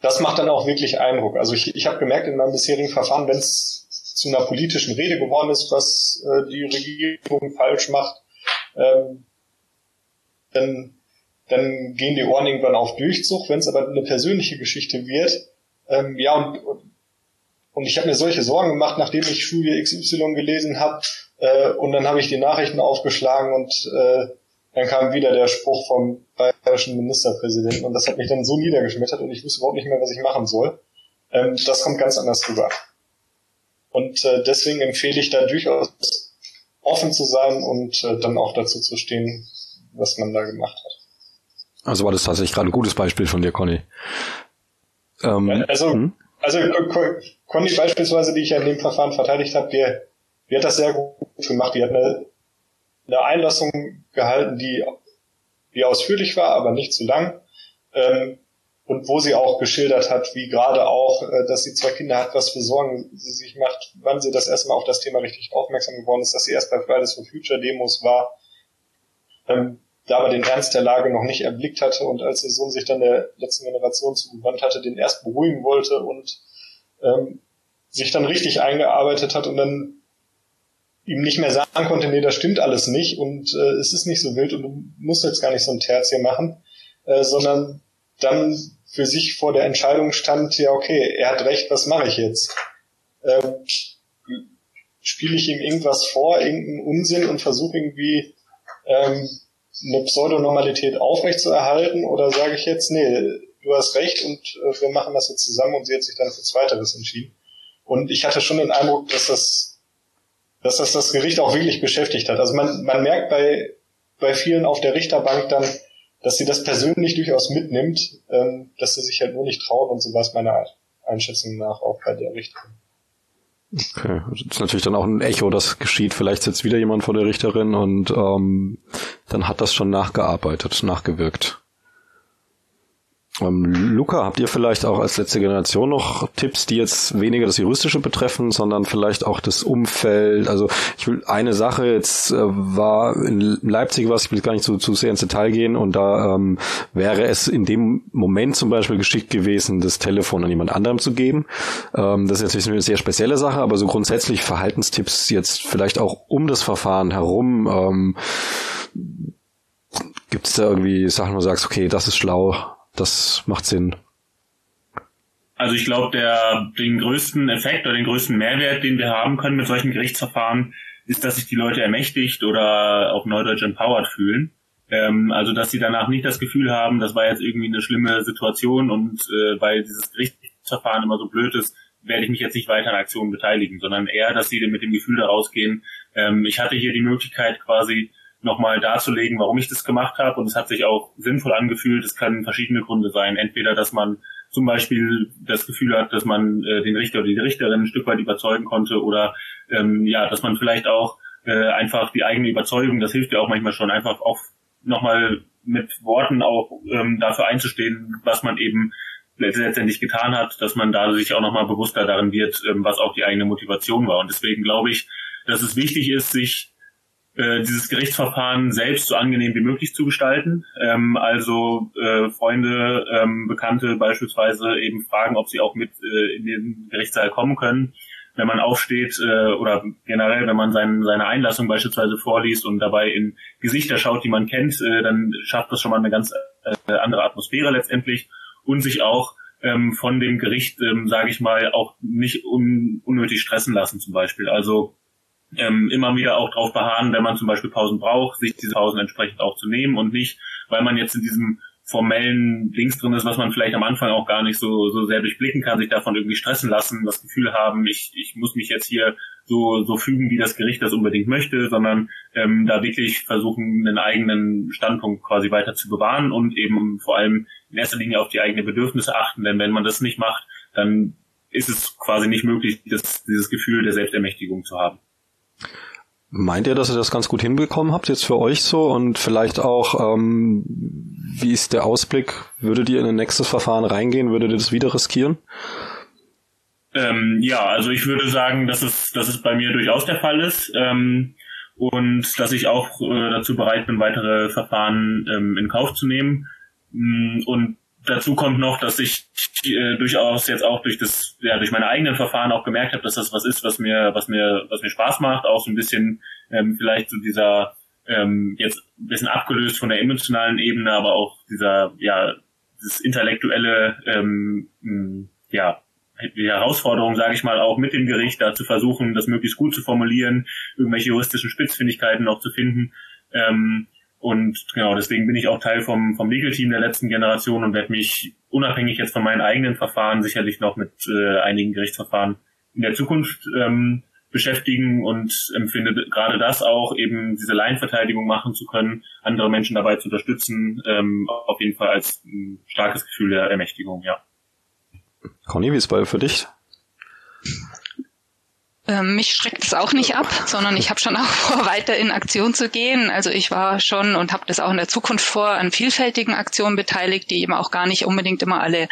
das macht dann auch wirklich Eindruck. Also ich, ich habe gemerkt in meinem bisherigen Verfahren, wenn es zu einer politischen Rede geworden ist, was äh, die Regierung falsch macht, ähm, dann, dann gehen die Ohren irgendwann auf Durchzug. Wenn es aber eine persönliche Geschichte wird, ähm, ja, und, und und ich habe mir solche Sorgen gemacht, nachdem ich Studie XY gelesen habe. Äh, und dann habe ich die Nachrichten aufgeschlagen und äh, dann kam wieder der Spruch vom bayerischen Ministerpräsidenten. Und das hat mich dann so niedergeschmettert und ich wusste überhaupt nicht mehr, was ich machen soll. Ähm, das kommt ganz anders rüber. Und äh, deswegen empfehle ich da durchaus offen zu sein und äh, dann auch dazu zu stehen, was man da gemacht hat. Also war das tatsächlich gerade ein gutes Beispiel von dir, Conny. Ähm, also hm? Also Conny beispielsweise, die ich ja in dem Verfahren verteidigt habe, die, die hat das sehr gut gemacht. Die hat eine, eine Einlassung gehalten, die, die ausführlich war, aber nicht zu lang. Ähm, und wo sie auch geschildert hat, wie gerade auch, äh, dass sie zwei Kinder hat, was für Sorgen sie sich macht, wann sie das erste Mal auf das Thema richtig aufmerksam geworden ist, dass sie erst bei Fridays for Future Demos war, ähm, da aber den Ernst der Lage noch nicht erblickt hatte und als ihr Sohn sich dann der letzten Generation zugewandt hatte, den erst beruhigen wollte und ähm, sich dann richtig eingearbeitet hat und dann ihm nicht mehr sagen konnte, nee, das stimmt alles nicht und äh, es ist nicht so wild und du musst jetzt gar nicht so ein Terz hier machen, äh, sondern dann für sich vor der Entscheidung stand, ja okay, er hat recht, was mache ich jetzt? Ähm, Spiele ich ihm irgendwas vor, irgendeinen Unsinn und versuche irgendwie ähm, eine Pseudonormalität aufrechtzuerhalten oder sage ich jetzt, nee, du hast recht und äh, wir machen das jetzt zusammen und sie hat sich dann für Zweiteres entschieden. Und ich hatte schon den Eindruck, dass das, dass das das Gericht auch wirklich beschäftigt hat. Also man, man merkt bei, bei vielen auf der Richterbank dann, dass sie das persönlich durchaus mitnimmt, ähm, dass sie sich halt nur nicht trauen und so war es meiner Einschätzung nach auch bei der Richterin. Okay, das ist natürlich dann auch ein Echo, das geschieht. Vielleicht sitzt wieder jemand vor der Richterin und ähm, dann hat das schon nachgearbeitet, nachgewirkt. Ähm, Luca, habt ihr vielleicht auch als letzte Generation noch Tipps, die jetzt weniger das Juristische betreffen, sondern vielleicht auch das Umfeld? Also ich will eine Sache jetzt äh, war in Leipzig was, ich will gar nicht zu, zu sehr ins Detail gehen und da ähm, wäre es in dem Moment zum Beispiel geschickt gewesen, das Telefon an jemand anderem zu geben. Ähm, das ist jetzt eine sehr spezielle Sache, aber so grundsätzlich Verhaltenstipps jetzt vielleicht auch um das Verfahren herum. Ähm, Gibt es da irgendwie Sachen, wo du sagst, okay, das ist schlau, das macht Sinn. Also ich glaube, der den größten Effekt oder den größten Mehrwert, den wir haben können mit solchen Gerichtsverfahren, ist, dass sich die Leute ermächtigt oder auf Neudeutsch empowered fühlen. Ähm, also dass sie danach nicht das Gefühl haben, das war jetzt irgendwie eine schlimme Situation und äh, weil dieses Gerichtsverfahren immer so blöd ist, werde ich mich jetzt nicht weiter an Aktionen beteiligen, sondern eher, dass sie mit dem Gefühl daraus gehen, ähm, ich hatte hier die Möglichkeit quasi nochmal darzulegen, warum ich das gemacht habe. Und es hat sich auch sinnvoll angefühlt. Es kann verschiedene Gründe sein. Entweder, dass man zum Beispiel das Gefühl hat, dass man äh, den Richter oder die Richterin ein Stück weit überzeugen konnte oder ähm, ja, dass man vielleicht auch äh, einfach die eigene Überzeugung, das hilft ja auch manchmal schon, einfach auch nochmal mit Worten auch ähm, dafür einzustehen, was man eben letztendlich getan hat, dass man da sich auch nochmal bewusster darin wird, ähm, was auch die eigene Motivation war. Und deswegen glaube ich, dass es wichtig ist, sich äh, dieses Gerichtsverfahren selbst so angenehm wie möglich zu gestalten. Ähm, also äh, Freunde, ähm, Bekannte beispielsweise eben fragen, ob sie auch mit äh, in den Gerichtssaal kommen können. Wenn man aufsteht äh, oder generell, wenn man sein, seine Einlassung beispielsweise vorliest und dabei in Gesichter schaut, die man kennt, äh, dann schafft das schon mal eine ganz äh, andere Atmosphäre letztendlich und sich auch ähm, von dem Gericht, ähm, sage ich mal, auch nicht un unnötig stressen lassen zum Beispiel. Also ähm, immer wieder auch darauf beharren, wenn man zum Beispiel Pausen braucht, sich diese Pausen entsprechend auch zu nehmen und nicht, weil man jetzt in diesem formellen Dings drin ist, was man vielleicht am Anfang auch gar nicht so, so sehr durchblicken kann, sich davon irgendwie stressen lassen, das Gefühl haben, ich, ich muss mich jetzt hier so, so fügen, wie das Gericht das unbedingt möchte, sondern ähm, da wirklich versuchen, einen eigenen Standpunkt quasi weiter zu bewahren und eben vor allem in erster Linie auf die eigenen Bedürfnisse achten, denn wenn man das nicht macht, dann ist es quasi nicht möglich, das, dieses Gefühl der Selbstermächtigung zu haben. Meint ihr, dass ihr das ganz gut hinbekommen habt jetzt für euch so und vielleicht auch, ähm, wie ist der Ausblick? Würdet ihr in ein nächstes Verfahren reingehen? Würdet ihr das wieder riskieren? Ähm, ja, also ich würde sagen, dass es, dass es bei mir durchaus der Fall ist ähm, und dass ich auch äh, dazu bereit bin, weitere Verfahren ähm, in Kauf zu nehmen. Mm, und dazu kommt noch, dass ich äh, durchaus jetzt auch durch das, ja, durch meine eigenen Verfahren auch gemerkt habe, dass das was ist, was mir, was mir, was mir Spaß macht, auch so ein bisschen ähm, vielleicht so dieser ähm, jetzt ein bisschen abgelöst von der emotionalen Ebene, aber auch dieser, ja, das intellektuelle, ähm, ja, die Herausforderung, sage ich mal, auch mit dem Gericht da zu versuchen, das möglichst gut zu formulieren, irgendwelche juristischen Spitzfindigkeiten noch zu finden. Ähm, und genau, deswegen bin ich auch Teil vom, vom Legal-Team der letzten Generation und werde mich unabhängig jetzt von meinen eigenen Verfahren sicherlich noch mit äh, einigen Gerichtsverfahren in der Zukunft ähm, beschäftigen und empfinde gerade das auch, eben diese Laienverteidigung machen zu können, andere Menschen dabei zu unterstützen, ähm, auf jeden Fall als ein starkes Gefühl der Ermächtigung, ja. Conny, wie ist es für dich? Ähm, mich schreckt es auch nicht ab, sondern ich habe schon auch *laughs* vor, weiter in Aktion zu gehen. Also ich war schon und habe das auch in der Zukunft vor, an vielfältigen Aktionen beteiligt, die eben auch gar nicht unbedingt immer alle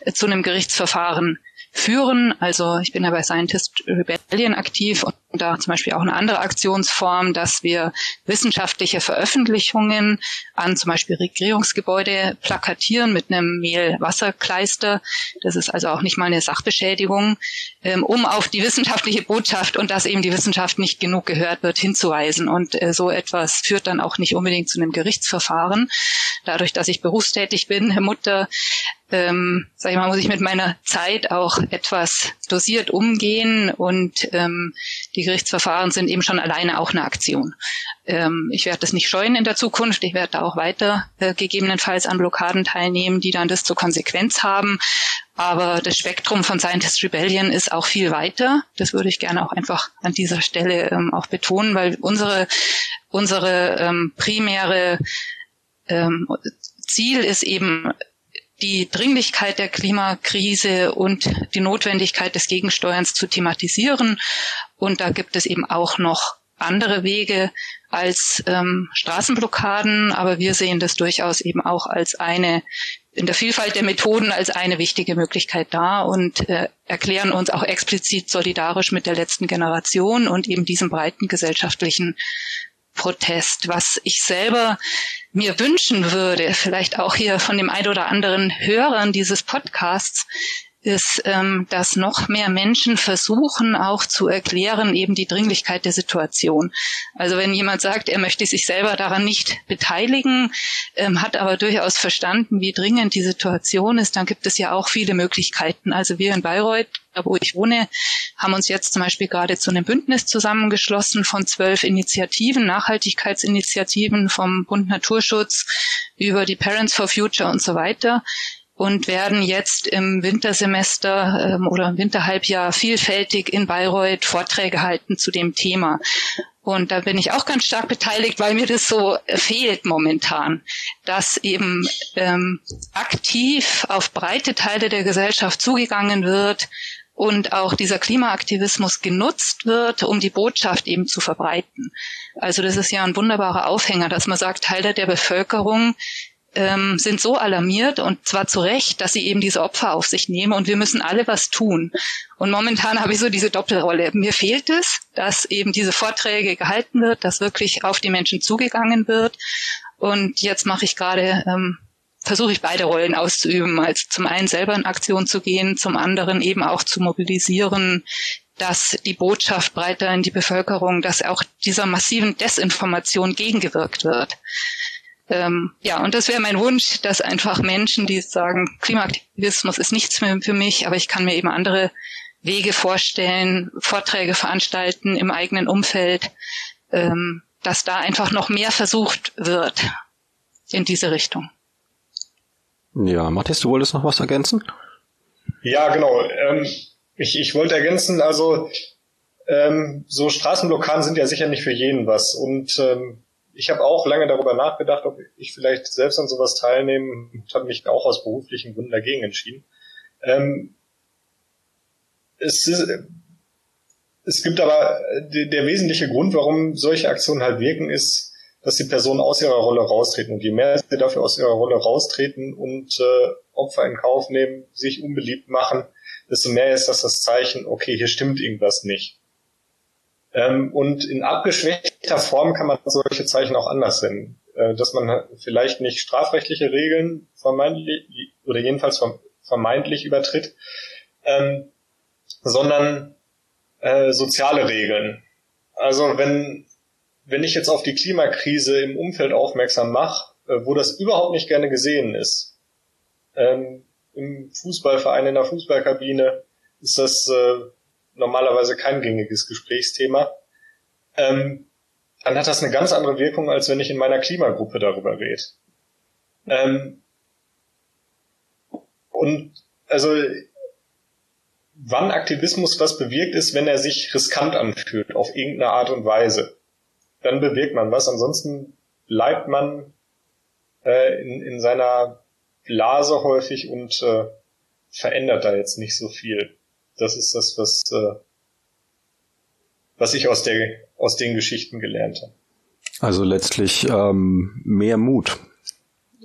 äh, zu einem Gerichtsverfahren führen. Also ich bin ja bei Scientist Rebellion aktiv und da zum Beispiel auch eine andere Aktionsform, dass wir wissenschaftliche Veröffentlichungen an zum Beispiel Regierungsgebäude plakatieren mit einem Mehl-Wasserkleister. Das ist also auch nicht mal eine Sachbeschädigung, ähm, um auf die wissenschaftliche Botschaft und dass eben die Wissenschaft nicht genug gehört wird hinzuweisen. Und äh, so etwas führt dann auch nicht unbedingt zu einem Gerichtsverfahren. dadurch, dass ich berufstätig bin, Mutter, ähm, sag ich mal, muss ich mit meiner Zeit auch etwas dosiert umgehen und ähm, die Gerichtsverfahren sind eben schon alleine auch eine Aktion. Ähm, ich werde das nicht scheuen in der Zukunft. Ich werde da auch weiter äh, gegebenenfalls an Blockaden teilnehmen, die dann das zur Konsequenz haben. Aber das Spektrum von Scientist Rebellion ist auch viel weiter. Das würde ich gerne auch einfach an dieser Stelle ähm, auch betonen, weil unsere, unsere ähm, primäre ähm, Ziel ist eben die Dringlichkeit der Klimakrise und die Notwendigkeit des Gegensteuerns zu thematisieren. Und da gibt es eben auch noch andere Wege als ähm, Straßenblockaden, aber wir sehen das durchaus eben auch als eine in der Vielfalt der Methoden als eine wichtige Möglichkeit da und äh, erklären uns auch explizit solidarisch mit der letzten Generation und eben diesem breiten gesellschaftlichen Protest. Was ich selber mir wünschen würde, vielleicht auch hier von dem ein oder anderen Hörern dieses Podcasts, ist, ähm, dass noch mehr Menschen versuchen auch zu erklären eben die Dringlichkeit der Situation. Also wenn jemand sagt, er möchte sich selber daran nicht beteiligen, ähm, hat aber durchaus verstanden, wie dringend die Situation ist, dann gibt es ja auch viele Möglichkeiten. Also wir in Bayreuth, da wo ich wohne, haben uns jetzt zum Beispiel gerade zu einem Bündnis zusammengeschlossen von zwölf Initiativen, Nachhaltigkeitsinitiativen vom Bund Naturschutz über die Parents for Future und so weiter und werden jetzt im Wintersemester ähm, oder im Winterhalbjahr vielfältig in Bayreuth Vorträge halten zu dem Thema. Und da bin ich auch ganz stark beteiligt, weil mir das so fehlt momentan, dass eben ähm, aktiv auf breite Teile der Gesellschaft zugegangen wird und auch dieser Klimaaktivismus genutzt wird, um die Botschaft eben zu verbreiten. Also das ist ja ein wunderbarer Aufhänger, dass man sagt, Teile der Bevölkerung ähm, sind so alarmiert und zwar zu Recht, dass sie eben diese Opfer auf sich nehmen und wir müssen alle was tun. Und momentan habe ich so diese Doppelrolle. Mir fehlt es, dass eben diese Vorträge gehalten wird, dass wirklich auf die Menschen zugegangen wird. Und jetzt mache ich gerade, ähm, versuche ich beide Rollen auszuüben, als zum einen selber in Aktion zu gehen, zum anderen eben auch zu mobilisieren, dass die Botschaft breiter in die Bevölkerung, dass auch dieser massiven Desinformation gegengewirkt wird. Ähm, ja, und das wäre mein Wunsch, dass einfach Menschen, die sagen, Klimaaktivismus ist nichts mehr für mich, aber ich kann mir eben andere Wege vorstellen, Vorträge veranstalten im eigenen Umfeld, ähm, dass da einfach noch mehr versucht wird in diese Richtung. Ja, Matthias, du wolltest noch was ergänzen? Ja, genau. Ähm, ich, ich wollte ergänzen, also ähm, so Straßenblockaden sind ja sicher nicht für jeden was. Und ähm, ich habe auch lange darüber nachgedacht, ob ich vielleicht selbst an sowas teilnehme und habe mich auch aus beruflichen Gründen dagegen entschieden. Ähm, es, ist, es gibt aber der, der wesentliche Grund, warum solche Aktionen halt wirken, ist, dass die Personen aus ihrer Rolle raustreten. Und je mehr sie dafür aus ihrer Rolle raustreten und äh, Opfer in Kauf nehmen, sich unbeliebt machen, desto mehr ist das das Zeichen, okay, hier stimmt irgendwas nicht. Ähm, und in abgeschwächter Form kann man solche Zeichen auch anders senden. Äh, dass man vielleicht nicht strafrechtliche Regeln vermeintlich oder jedenfalls vermeintlich übertritt, ähm, sondern äh, soziale Regeln. Also wenn, wenn ich jetzt auf die Klimakrise im Umfeld aufmerksam mache, äh, wo das überhaupt nicht gerne gesehen ist, ähm, im Fußballverein, in der Fußballkabine, ist das äh, normalerweise kein gängiges Gesprächsthema, ähm, dann hat das eine ganz andere Wirkung, als wenn ich in meiner Klimagruppe darüber rede. Ähm, und also wann Aktivismus was bewirkt, ist, wenn er sich riskant anfühlt, auf irgendeine Art und Weise. Dann bewirkt man was. Ansonsten bleibt man äh, in, in seiner Blase häufig und äh, verändert da jetzt nicht so viel. Das ist das, was, äh, was ich aus, der, aus den Geschichten gelernt habe. Also letztlich ähm, mehr Mut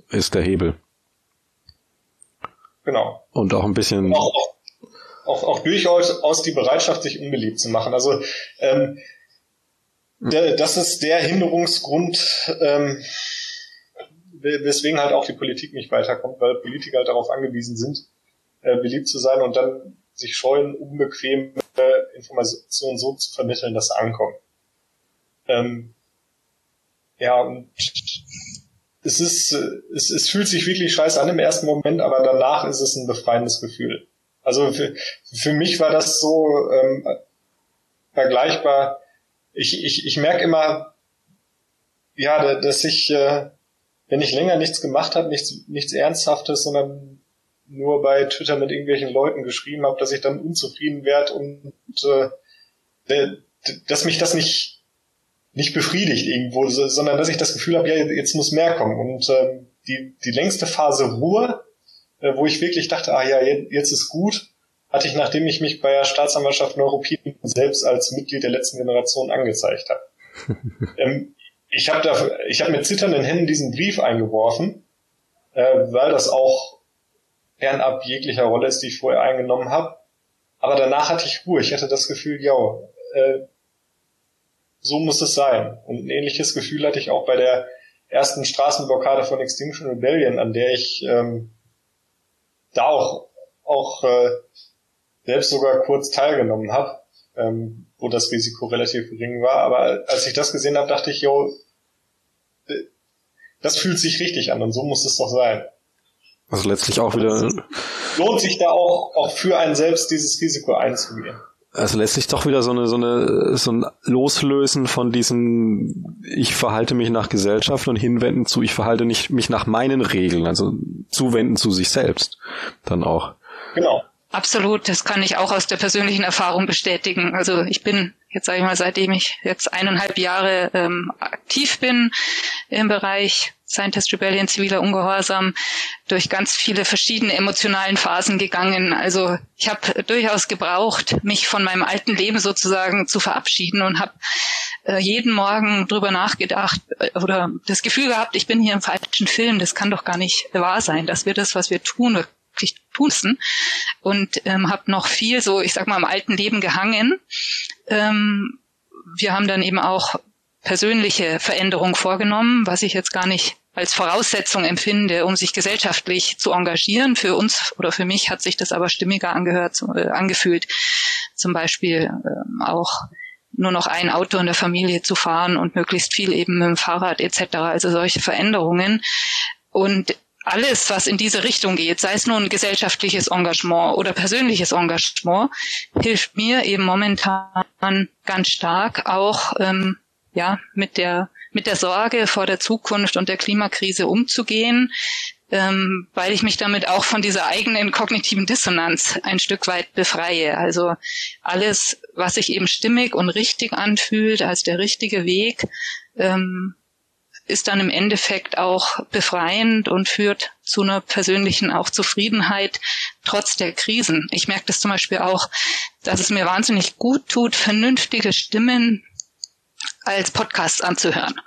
ist der Hebel. Genau. Und auch ein bisschen. Auch, auch, auch durchaus aus die Bereitschaft, sich unbeliebt zu machen. Also ähm, der, das ist der Hinderungsgrund, ähm, weswegen halt auch die Politik nicht weiterkommt, weil Politiker halt darauf angewiesen sind, äh, beliebt zu sein und dann sich scheuen, unbequeme Informationen so zu vermitteln, dass sie ankommen. Ähm, ja, und es ist, es, es fühlt sich wirklich scheiße an im ersten Moment, aber danach ist es ein befreiendes Gefühl. Also für, für mich war das so ähm, vergleichbar. Ich, ich, ich merke immer, ja, dass ich, äh, wenn ich länger nichts gemacht habe, nichts, nichts Ernsthaftes, sondern nur bei Twitter mit irgendwelchen Leuten geschrieben habe, dass ich dann unzufrieden werde und äh, dass mich das nicht nicht befriedigt irgendwo, sondern dass ich das Gefühl habe, ja, jetzt muss mehr kommen. Und äh, die, die längste Phase Ruhe, äh, wo ich wirklich dachte, ah ja, jetzt ist gut, hatte ich, nachdem ich mich bei der Staatsanwaltschaft Neuruppin selbst als Mitglied der letzten Generation angezeigt habe. *laughs* ähm, ich habe da, ich habe mit zitternden Händen diesen Brief eingeworfen, äh, weil das auch fernab jeglicher Rolle ist, die ich vorher eingenommen habe. Aber danach hatte ich Ruhe. Ich hatte das Gefühl, ja, äh, so muss es sein. Und ein ähnliches Gefühl hatte ich auch bei der ersten Straßenblockade von Extinction Rebellion, an der ich ähm, da auch, auch äh, selbst sogar kurz teilgenommen habe, ähm, wo das Risiko relativ gering war. Aber als ich das gesehen habe, dachte ich, yo, äh, das fühlt sich richtig an und so muss es doch sein. Also letztlich auch wieder. Lohnt sich da auch, auch für einen selbst dieses Risiko einzugehen. Also lässt sich doch wieder so eine, so eine, so ein Loslösen von diesem, ich verhalte mich nach Gesellschaft und hinwenden zu, ich verhalte nicht mich nach meinen Regeln, also zuwenden zu sich selbst dann auch. Genau. Absolut, das kann ich auch aus der persönlichen Erfahrung bestätigen. Also ich bin jetzt sage ich mal, seitdem ich jetzt eineinhalb Jahre ähm, aktiv bin im Bereich Scientist Rebellion, ziviler Ungehorsam, durch ganz viele verschiedene emotionalen Phasen gegangen. Also ich habe durchaus gebraucht, mich von meinem alten Leben sozusagen zu verabschieden und habe äh, jeden Morgen drüber nachgedacht äh, oder das Gefühl gehabt, ich bin hier im falschen Film, das kann doch gar nicht wahr sein, dass wir das, was wir tun, wirklich tunsten und ähm, habe noch viel so, ich sag mal, im alten Leben gehangen. Ähm, wir haben dann eben auch persönliche Veränderungen vorgenommen, was ich jetzt gar nicht als Voraussetzung empfinde, um sich gesellschaftlich zu engagieren. Für uns oder für mich hat sich das aber stimmiger angehört, äh, angefühlt. Zum Beispiel äh, auch nur noch ein Auto in der Familie zu fahren und möglichst viel eben mit dem Fahrrad etc. Also solche Veränderungen. Und alles, was in diese Richtung geht, sei es nun gesellschaftliches Engagement oder persönliches Engagement, hilft mir eben momentan ganz stark auch ähm, ja mit der mit der Sorge vor der Zukunft und der Klimakrise umzugehen, ähm, weil ich mich damit auch von dieser eigenen kognitiven Dissonanz ein Stück weit befreie. Also alles, was sich eben stimmig und richtig anfühlt als der richtige Weg, ähm, ist dann im Endeffekt auch befreiend und führt zu einer persönlichen auch Zufriedenheit trotz der Krisen. Ich merke das zum Beispiel auch, dass es mir wahnsinnig gut tut, vernünftige Stimmen als Podcast anzuhören.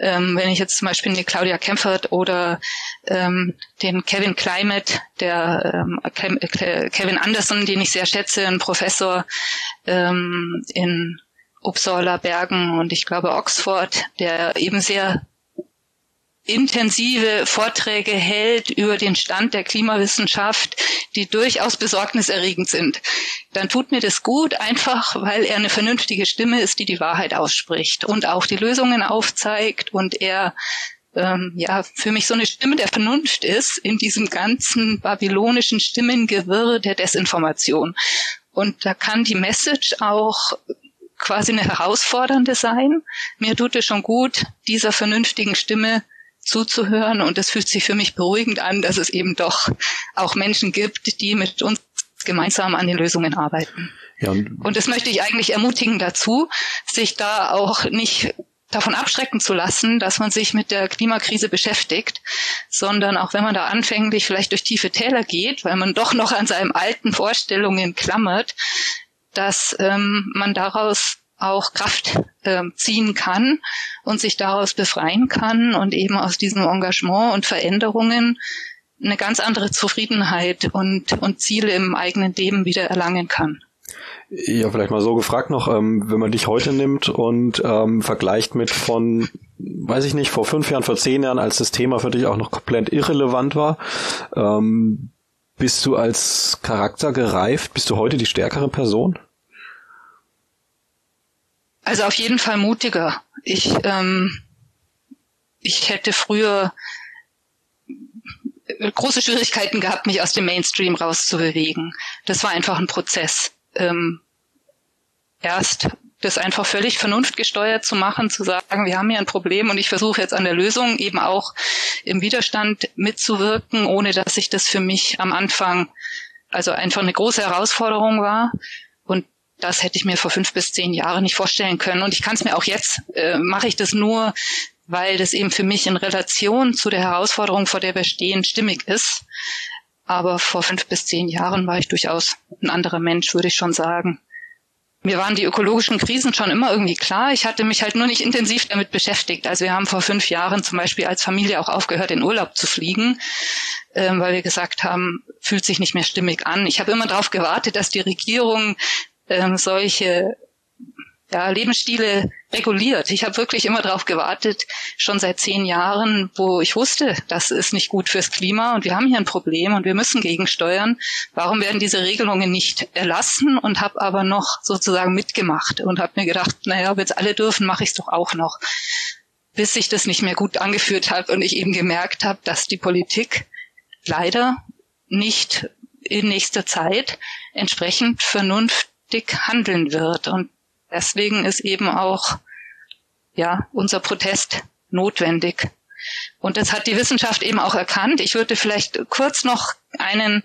Ähm, wenn ich jetzt zum Beispiel die Claudia Kempfert oder ähm, den Kevin Climate, der ähm, Kevin Anderson, den ich sehr schätze, ein Professor ähm, in Uppsala, Bergen und ich glaube Oxford, der eben sehr intensive Vorträge hält über den Stand der Klimawissenschaft, die durchaus besorgniserregend sind, dann tut mir das gut, einfach weil er eine vernünftige Stimme ist, die die Wahrheit ausspricht und auch die Lösungen aufzeigt und er ähm, ja für mich so eine Stimme der Vernunft ist in diesem ganzen babylonischen Stimmengewirr der Desinformation. Und da kann die Message auch quasi eine herausfordernde sein. Mir tut es schon gut, dieser vernünftigen Stimme zuzuhören und es fühlt sich für mich beruhigend an, dass es eben doch auch Menschen gibt, die mit uns gemeinsam an den Lösungen arbeiten. Ja, und, und das möchte ich eigentlich ermutigen dazu, sich da auch nicht davon abschrecken zu lassen, dass man sich mit der Klimakrise beschäftigt, sondern auch wenn man da anfänglich vielleicht durch tiefe Täler geht, weil man doch noch an seinen alten Vorstellungen klammert, dass ähm, man daraus auch Kraft äh, ziehen kann und sich daraus befreien kann und eben aus diesem Engagement und Veränderungen eine ganz andere Zufriedenheit und, und Ziele im eigenen Leben wieder erlangen kann. Ja, vielleicht mal so gefragt noch, ähm, wenn man dich heute nimmt und ähm, vergleicht mit von, weiß ich nicht, vor fünf Jahren, vor zehn Jahren, als das Thema für dich auch noch komplett irrelevant war, ähm, bist du als Charakter gereift? Bist du heute die stärkere Person? Also auf jeden Fall mutiger. Ich, ähm, ich hätte früher große Schwierigkeiten gehabt, mich aus dem Mainstream rauszubewegen. Das war einfach ein Prozess. Ähm, erst das einfach völlig vernunftgesteuert zu machen, zu sagen, wir haben hier ein Problem und ich versuche jetzt an der Lösung eben auch im Widerstand mitzuwirken, ohne dass ich das für mich am Anfang also einfach eine große Herausforderung war. Das hätte ich mir vor fünf bis zehn Jahren nicht vorstellen können. Und ich kann es mir auch jetzt, äh, mache ich das nur, weil das eben für mich in Relation zu der Herausforderung, vor der wir stehen, stimmig ist. Aber vor fünf bis zehn Jahren war ich durchaus ein anderer Mensch, würde ich schon sagen. Mir waren die ökologischen Krisen schon immer irgendwie klar. Ich hatte mich halt nur nicht intensiv damit beschäftigt. Also wir haben vor fünf Jahren zum Beispiel als Familie auch aufgehört, in Urlaub zu fliegen, ähm, weil wir gesagt haben, fühlt sich nicht mehr stimmig an. Ich habe immer darauf gewartet, dass die Regierung ähm, solche ja, Lebensstile reguliert. Ich habe wirklich immer darauf gewartet, schon seit zehn Jahren, wo ich wusste, das ist nicht gut fürs Klima und wir haben hier ein Problem und wir müssen gegensteuern. Warum werden diese Regelungen nicht erlassen und habe aber noch sozusagen mitgemacht und habe mir gedacht, naja, wenn es alle dürfen, mache ich es doch auch noch. Bis sich das nicht mehr gut angeführt hat und ich eben gemerkt habe, dass die Politik leider nicht in nächster Zeit entsprechend vernünftig handeln wird. Und deswegen ist eben auch ja unser Protest notwendig. Und das hat die Wissenschaft eben auch erkannt. Ich würde vielleicht kurz noch einen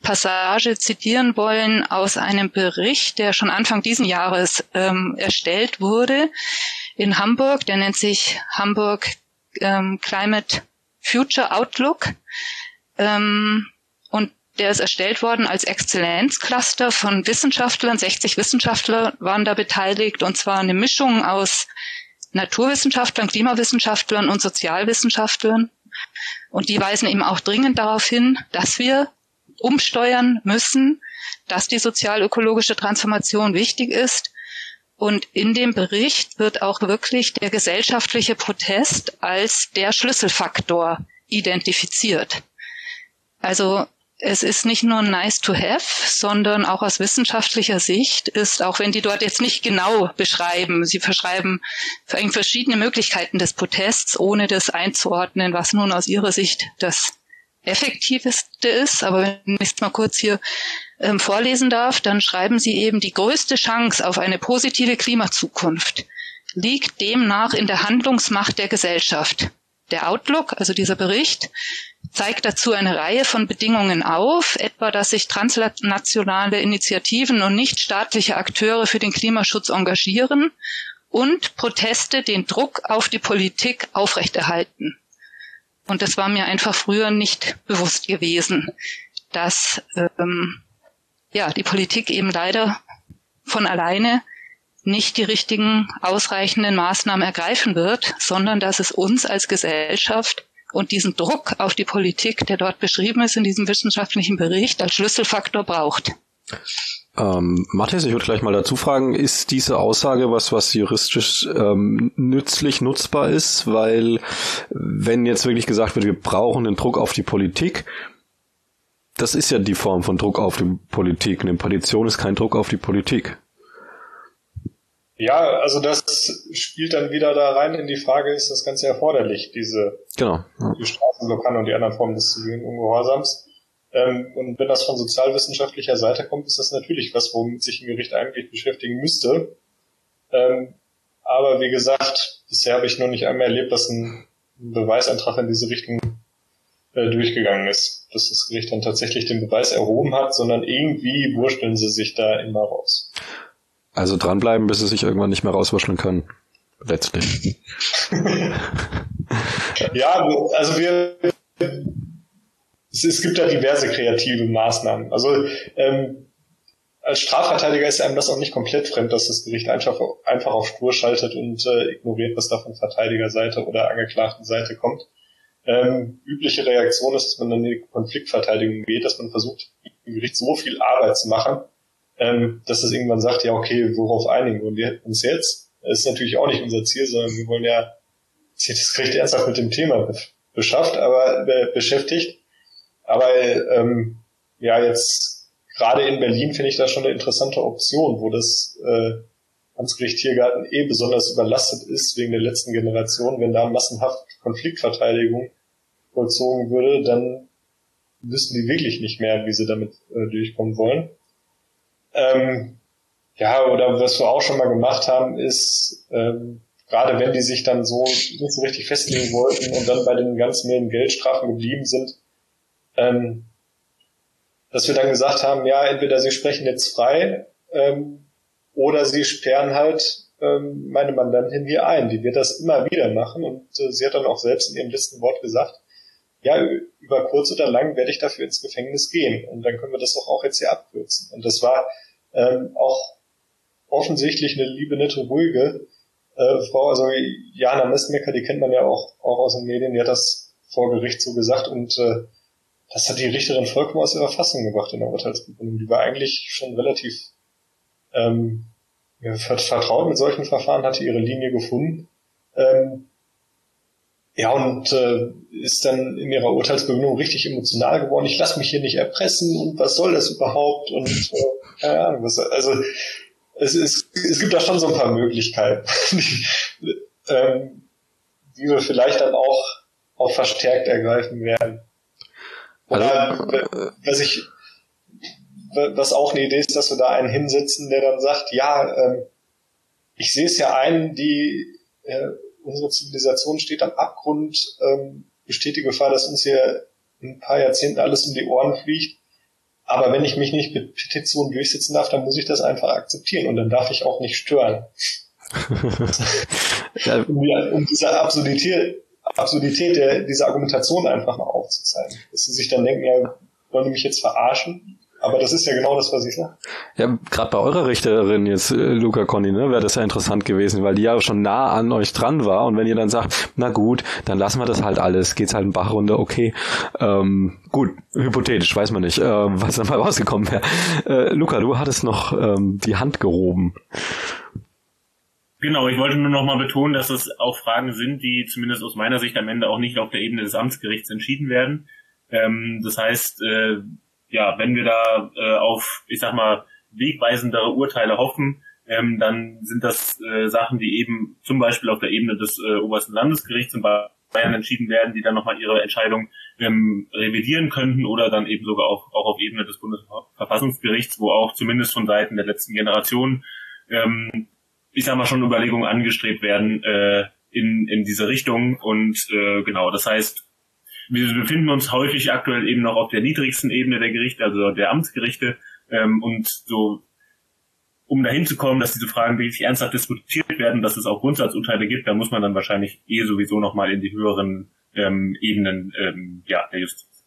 Passage zitieren wollen aus einem Bericht, der schon Anfang diesen Jahres ähm, erstellt wurde in Hamburg. Der nennt sich Hamburg ähm, Climate Future Outlook. Ähm, der ist erstellt worden als Exzellenzcluster von Wissenschaftlern. 60 Wissenschaftler waren da beteiligt und zwar eine Mischung aus Naturwissenschaftlern, Klimawissenschaftlern und Sozialwissenschaftlern. Und die weisen eben auch dringend darauf hin, dass wir umsteuern müssen, dass die sozial-ökologische Transformation wichtig ist. Und in dem Bericht wird auch wirklich der gesellschaftliche Protest als der Schlüsselfaktor identifiziert. Also es ist nicht nur nice to have, sondern auch aus wissenschaftlicher Sicht ist, auch wenn die dort jetzt nicht genau beschreiben, sie verschreiben verschiedene Möglichkeiten des Protests, ohne das einzuordnen, was nun aus ihrer Sicht das effektivste ist. Aber wenn ich es mal kurz hier ähm, vorlesen darf, dann schreiben sie eben, die größte Chance auf eine positive Klimazukunft liegt demnach in der Handlungsmacht der Gesellschaft. Der Outlook, also dieser Bericht, zeigt dazu eine Reihe von Bedingungen auf, etwa dass sich transnationale Initiativen und nichtstaatliche Akteure für den Klimaschutz engagieren und Proteste den Druck auf die Politik aufrechterhalten. Und das war mir einfach früher nicht bewusst gewesen, dass ähm, ja die Politik eben leider von alleine nicht die richtigen ausreichenden Maßnahmen ergreifen wird, sondern dass es uns als Gesellschaft und diesen Druck auf die Politik, der dort beschrieben ist in diesem wissenschaftlichen Bericht, als Schlüsselfaktor braucht. Ähm, Matthias, ich würde gleich mal dazu fragen, ist diese Aussage was, was juristisch ähm, nützlich nutzbar ist? Weil wenn jetzt wirklich gesagt wird, wir brauchen den Druck auf die Politik, das ist ja die Form von Druck auf die Politik. Eine Petition ist kein Druck auf die Politik. Ja, also das spielt dann wieder da rein in die Frage, ist das Ganze erforderlich, diese genau, die Straßenblockade und die anderen Formen des zivilen Ungehorsams. Ähm, und wenn das von sozialwissenschaftlicher Seite kommt, ist das natürlich was, womit sich ein Gericht eigentlich beschäftigen müsste. Ähm, aber wie gesagt, bisher habe ich noch nicht einmal erlebt, dass ein, Beweisantrag in diese Richtung äh, durchgegangen ist. Dass das Gericht dann tatsächlich den Beweis erhoben hat, sondern irgendwie wursteln sie sich da immer raus. Also dranbleiben, bis sie sich irgendwann nicht mehr rauswaschen können. Letztlich. *laughs* ja, also wir es, es, gibt da diverse kreative Maßnahmen. Also ähm, als Strafverteidiger ist einem das auch nicht komplett fremd, dass das Gericht einfach, einfach auf Spur schaltet und äh, ignoriert, was da von Verteidigerseite oder angeklagten Seite kommt. Ähm, übliche Reaktion ist, dass man dann in die Konfliktverteidigung geht, dass man versucht, dem Gericht so viel Arbeit zu machen, ähm, dass es irgendwann sagt, ja okay, worauf einigen wir uns jetzt? Das ist natürlich auch nicht unser Ziel, sondern wir wollen ja das Gericht ernsthaft mit dem Thema beschafft, aber äh, beschäftigt. Aber ähm, ja, jetzt gerade in Berlin finde ich das schon eine interessante Option, wo das äh, Amtsgericht Tiergarten eh besonders überlastet ist wegen der letzten Generation, wenn da massenhaft Konfliktverteidigung vollzogen würde, dann wüssten die wirklich nicht mehr, wie sie damit äh, durchkommen wollen. Ähm, ja, oder was wir auch schon mal gemacht haben, ist, ähm, gerade wenn die sich dann so nicht so richtig festlegen wollten und dann bei den ganz milden Geldstrafen geblieben sind, ähm, dass wir dann gesagt haben, ja, entweder sie sprechen jetzt frei ähm, oder sie sperren halt ähm, meine Mandantin hier ein. Die wird das immer wieder machen und äh, sie hat dann auch selbst in ihrem letzten Wort gesagt, ja, über kurz oder lang werde ich dafür ins Gefängnis gehen und dann können wir das doch auch jetzt hier abkürzen. Und das war ähm, auch offensichtlich eine liebe, nette, ruhige äh, Frau, also Jana Mestmecker, die kennt man ja auch, auch aus den Medien, die hat das vor Gericht so gesagt und äh, das hat die Richterin vollkommen aus ihrer Fassung gebracht in der Urteilsbegründung. Die war eigentlich schon relativ ähm, vertraut mit solchen Verfahren, hatte ihre Linie gefunden. Ähm, ja, und äh, ist dann in ihrer Urteilsbegründung richtig emotional geworden. Ich lasse mich hier nicht erpressen und was soll das überhaupt? Und äh, keine Ahnung, was, also es, es, es gibt da schon so ein paar Möglichkeiten, die, *laughs* ähm, die wir vielleicht dann auch, auch verstärkt ergreifen werden. Oder also, was ich, was auch eine Idee ist, dass wir da einen hinsetzen, der dann sagt, ja, ähm, ich sehe es ja ein, die äh, unsere Zivilisation steht am Abgrund, ähm, besteht die Gefahr, dass uns hier in ein paar Jahrzehnten alles um die Ohren fliegt. Aber wenn ich mich nicht mit Petitionen durchsetzen darf, dann muss ich das einfach akzeptieren und dann darf ich auch nicht stören. *laughs* um, um diese Absurdität, Absurdität der, dieser Argumentation einfach mal aufzuzeigen. Dass sie sich dann denken, ja, wollen die mich jetzt verarschen? Aber das ist ja genau das, was ich sage. Ja, gerade bei eurer Richterin jetzt, äh, Luca Conny, ne, wäre das ja interessant gewesen, weil die ja schon nah an euch dran war und wenn ihr dann sagt, na gut, dann lassen wir das halt alles, geht's halt einen Bach runter, okay. Ähm, gut, hypothetisch, weiß man nicht, äh, was dann mal rausgekommen wäre. Äh, Luca, du hattest noch ähm, die Hand gehoben. Genau, ich wollte nur noch mal betonen, dass es auch Fragen sind, die zumindest aus meiner Sicht am Ende auch nicht auf der Ebene des Amtsgerichts entschieden werden. Ähm, das heißt, äh, ja, wenn wir da äh, auf, ich sag mal, wegweisendere Urteile hoffen, ähm, dann sind das äh, Sachen, die eben zum Beispiel auf der Ebene des äh, obersten Landesgerichts in Bayern entschieden werden, die dann nochmal ihre Entscheidung ähm, revidieren könnten oder dann eben sogar auch, auch auf Ebene des Bundesverfassungsgerichts, wo auch zumindest von Seiten der letzten Generation, ähm, ich sag mal, schon Überlegungen angestrebt werden äh, in, in diese Richtung. Und äh, genau, das heißt, wir befinden uns häufig aktuell eben noch auf der niedrigsten Ebene der Gerichte, also der Amtsgerichte. Ähm, und so, um dahin zu kommen, dass diese Fragen wirklich ernsthaft diskutiert werden, dass es auch Grundsatzurteile gibt, da muss man dann wahrscheinlich eh sowieso nochmal in die höheren ähm, Ebenen ähm, ja, der Justiz.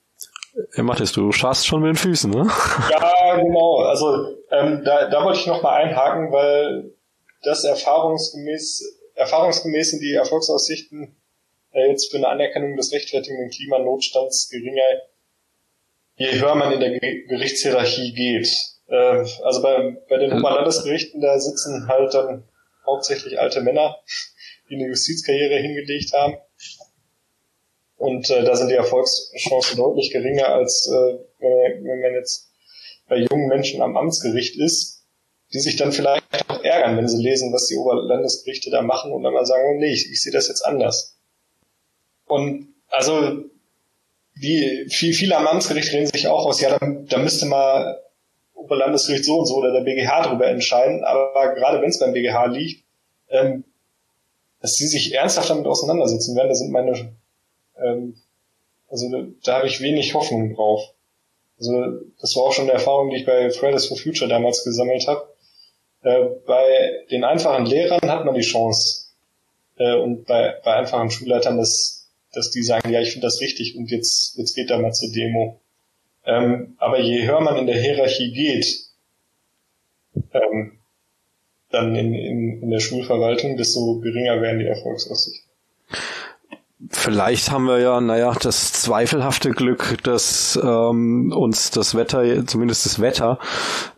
Ja, Mathis, du schaust schon mit den Füßen, ne? *laughs* Ja, genau. Also ähm, da, da wollte ich noch mal einhaken, weil das erfahrungsgemäß, erfahrungsgemäß sind die Erfolgsaussichten äh, jetzt für eine Anerkennung des rechtfertigenden Klimanotstands geringer, je höher man in der Gerichtshierarchie geht. Äh, also bei, bei den Oberlandesgerichten, da sitzen halt dann hauptsächlich alte Männer, die eine Justizkarriere hingelegt haben. Und äh, da sind die Erfolgschancen deutlich geringer, als äh, wenn man jetzt bei jungen Menschen am Amtsgericht ist, die sich dann vielleicht auch ärgern, wenn sie lesen, was die Oberlandesgerichte da machen und dann mal sagen, oh, nee, ich, ich sehe das jetzt anders. Und also wie viel, viele am Amtsgericht reden sich auch aus, ja, da, da müsste mal Oberlandesgericht so und so oder der BGH darüber entscheiden, aber gerade wenn es beim BGH liegt, ähm, dass sie sich ernsthaft damit auseinandersetzen werden, da sind meine, ähm, also da, da habe ich wenig Hoffnung drauf. Also das war auch schon eine Erfahrung, die ich bei Fridays for Future damals gesammelt habe. Äh, bei den einfachen Lehrern hat man die Chance äh, und bei, bei einfachen Schulleitern das dass die sagen, ja, ich finde das richtig und jetzt, jetzt geht da mal zur Demo. Ähm, aber je höher man in der Hierarchie geht, ähm, dann in, in, in der Schulverwaltung, desto geringer werden die Erfolgsaussichten. Vielleicht haben wir ja, naja, das zweifelhafte Glück, dass ähm, uns das Wetter, zumindest das Wetter,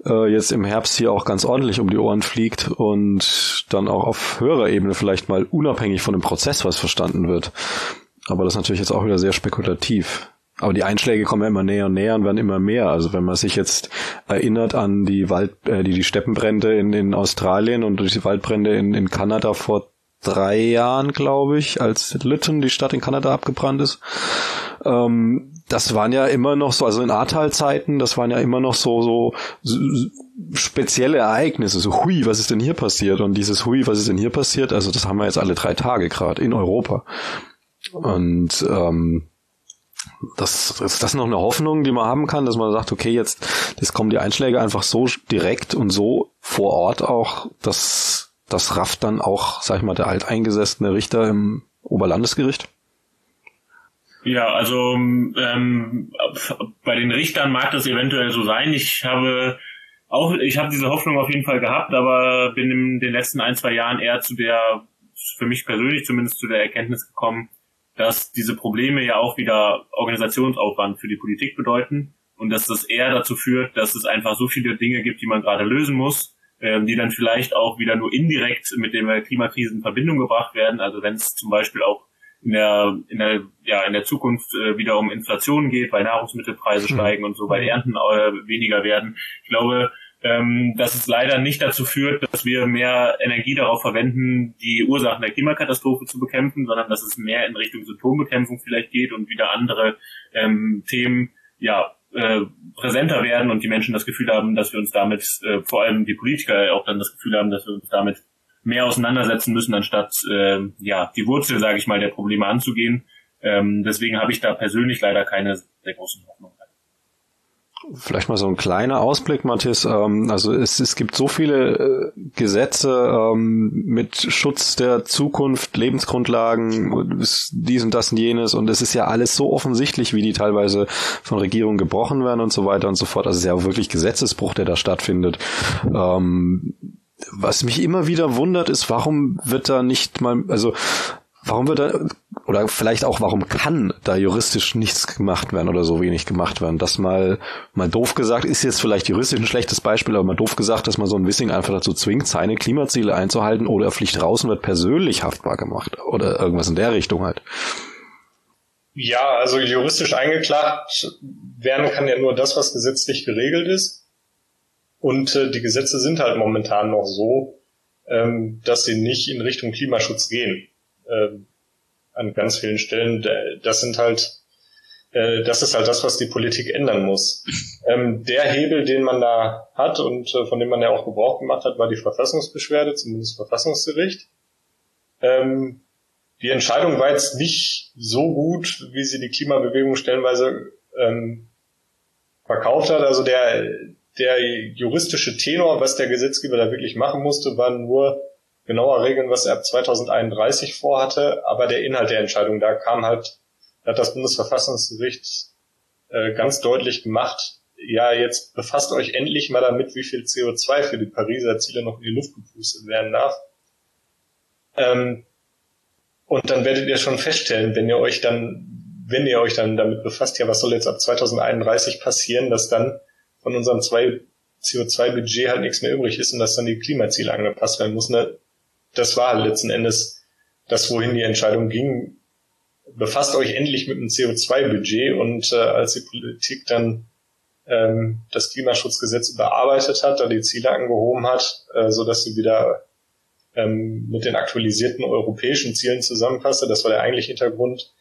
äh, jetzt im Herbst hier auch ganz ordentlich um die Ohren fliegt und dann auch auf höherer Ebene vielleicht mal unabhängig von dem Prozess was verstanden wird. Aber das ist natürlich jetzt auch wieder sehr spekulativ. Aber die Einschläge kommen ja immer näher und näher und werden immer mehr. Also wenn man sich jetzt erinnert an die Wald, äh, die, die Steppenbrände in, in Australien und die Waldbrände in, in Kanada vor drei Jahren, glaube ich, als Lytton, die Stadt in Kanada, abgebrannt ist. Ähm, das waren ja immer noch so, also in Ahrtal-Zeiten, das waren ja immer noch so, so, so spezielle Ereignisse, so hui, was ist denn hier passiert? Und dieses hui, was ist denn hier passiert? Also das haben wir jetzt alle drei Tage gerade in Europa. Und ähm, das ist das noch eine Hoffnung, die man haben kann, dass man sagt, okay, jetzt, jetzt kommen die Einschläge einfach so direkt und so vor Ort auch, dass das rafft dann auch, sag ich mal, der alteingesessene Richter im Oberlandesgericht? Ja, also ähm, bei den Richtern mag das eventuell so sein. Ich habe auch, ich habe diese Hoffnung auf jeden Fall gehabt, aber bin in den letzten ein, zwei Jahren eher zu der, für mich persönlich zumindest zu der Erkenntnis gekommen, dass diese Probleme ja auch wieder Organisationsaufwand für die Politik bedeuten und dass das eher dazu führt, dass es einfach so viele Dinge gibt, die man gerade lösen muss, ähm, die dann vielleicht auch wieder nur indirekt mit der Klimakrise in Verbindung gebracht werden. Also wenn es zum Beispiel auch in der, in der, ja, in der Zukunft äh, wieder um Inflation geht, weil Nahrungsmittelpreise hm. steigen und so, weil Ernten äh, weniger werden. Ich glaube, ähm, dass es leider nicht dazu führt, dass wir mehr Energie darauf verwenden, die Ursachen der Klimakatastrophe zu bekämpfen, sondern dass es mehr in Richtung Symptombekämpfung vielleicht geht und wieder andere ähm, Themen ja äh, präsenter werden und die Menschen das Gefühl haben, dass wir uns damit, äh, vor allem die Politiker auch dann das Gefühl haben, dass wir uns damit mehr auseinandersetzen müssen, anstatt äh, ja die Wurzel, sage ich mal, der Probleme anzugehen. Ähm, deswegen habe ich da persönlich leider keine sehr großen Hoffnungen. Vielleicht mal so ein kleiner Ausblick, Matthias. Ähm, also es, es gibt so viele äh, Gesetze ähm, mit Schutz der Zukunft, Lebensgrundlagen, dies und das und jenes und es ist ja alles so offensichtlich, wie die teilweise von Regierungen gebrochen werden und so weiter und so fort. Also es ist ja auch wirklich Gesetzesbruch, der da stattfindet. Ähm, was mich immer wieder wundert, ist, warum wird da nicht mal, also warum wird da, oder vielleicht auch, warum kann da juristisch nichts gemacht werden oder so wenig gemacht werden? Das mal, mal doof gesagt, ist jetzt vielleicht juristisch ein schlechtes Beispiel, aber mal doof gesagt, dass man so ein Wissing einfach dazu zwingt, seine Klimaziele einzuhalten oder er fliegt raus wird persönlich haftbar gemacht oder irgendwas in der Richtung halt. Ja, also juristisch eingeklagt werden kann ja nur das, was gesetzlich geregelt ist. Und äh, die Gesetze sind halt momentan noch so, ähm, dass sie nicht in Richtung Klimaschutz gehen. Ähm, an ganz vielen Stellen. Das sind halt, äh, das ist halt das, was die Politik ändern muss. *laughs* Ähm, der Hebel, den man da hat und äh, von dem man ja auch Gebrauch gemacht hat, war die Verfassungsbeschwerde, zumindest Verfassungsgericht. Ähm, die Entscheidung war jetzt nicht so gut, wie sie die Klimabewegung stellenweise ähm, verkauft hat. Also der, der juristische Tenor, was der Gesetzgeber da wirklich machen musste, war nur genauer regeln, was er ab 2031 vorhatte, aber der Inhalt der Entscheidung, da kam halt, da hat das Bundesverfassungsgericht äh, ganz deutlich gemacht, ja, jetzt befasst euch endlich mal damit, wie viel CO2 für die Pariser Ziele noch in die Luft gepustet werden darf. Ähm, und dann werdet ihr schon feststellen, wenn ihr euch dann, wenn ihr euch dann damit befasst, ja, was soll jetzt ab 2031 passieren, dass dann von unserem zwei CO2-Budget halt nichts mehr übrig ist und dass dann die Klimaziele angepasst werden müssen. Das war letzten Endes das, wohin die Entscheidung ging. Befasst euch endlich mit dem CO2-Budget und äh, als die Politik dann ähm, das Klimaschutzgesetz überarbeitet hat, da die Ziele angehoben hat, äh, so dass sie wieder ähm, mit den aktualisierten europäischen Zielen zusammenpasste, das war der eigentliche Hintergrund,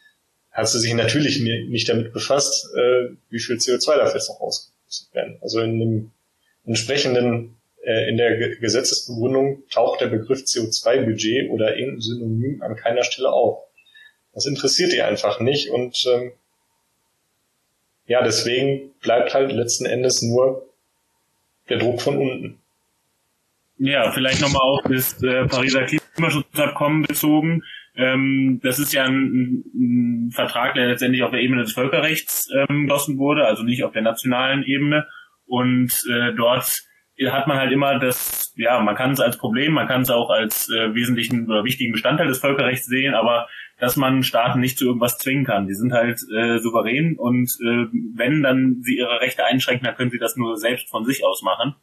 hat sie sich natürlich nicht damit befasst, äh, wie viel CO2 dafür jetzt noch ausgepustet werden. Also in dem entsprechenden, in der Gesetzesbegründung taucht der Begriff CO2-Budget oder irgendein Synonym an keiner Stelle auf. Das interessiert ihr einfach nicht und ähm, ja, deswegen bleibt halt letzten Endes nur der Druck von unten. Ja, vielleicht nochmal auf das äh, Pariser Klimaschutzabkommen bezogen. Ähm, das ist ja ein, ein, Vertrag, der letztendlich auf der Ebene des Völkerrechts ähm, geschlossen wurde, also nicht auf der nationalen Ebene. Und äh, dort hat man halt immer das, ja, man kann es als Problem, man kann es auch als äh, wesentlichen oder wichtigen Bestandteil des Völkerrechts sehen, aber dass man Staaten nicht zu irgendwas zwingen kann. Die sind halt äh, souverän und äh, wenn dann sie ihre Rechte einschränken, dann können sie das nur selbst von sich aus machen.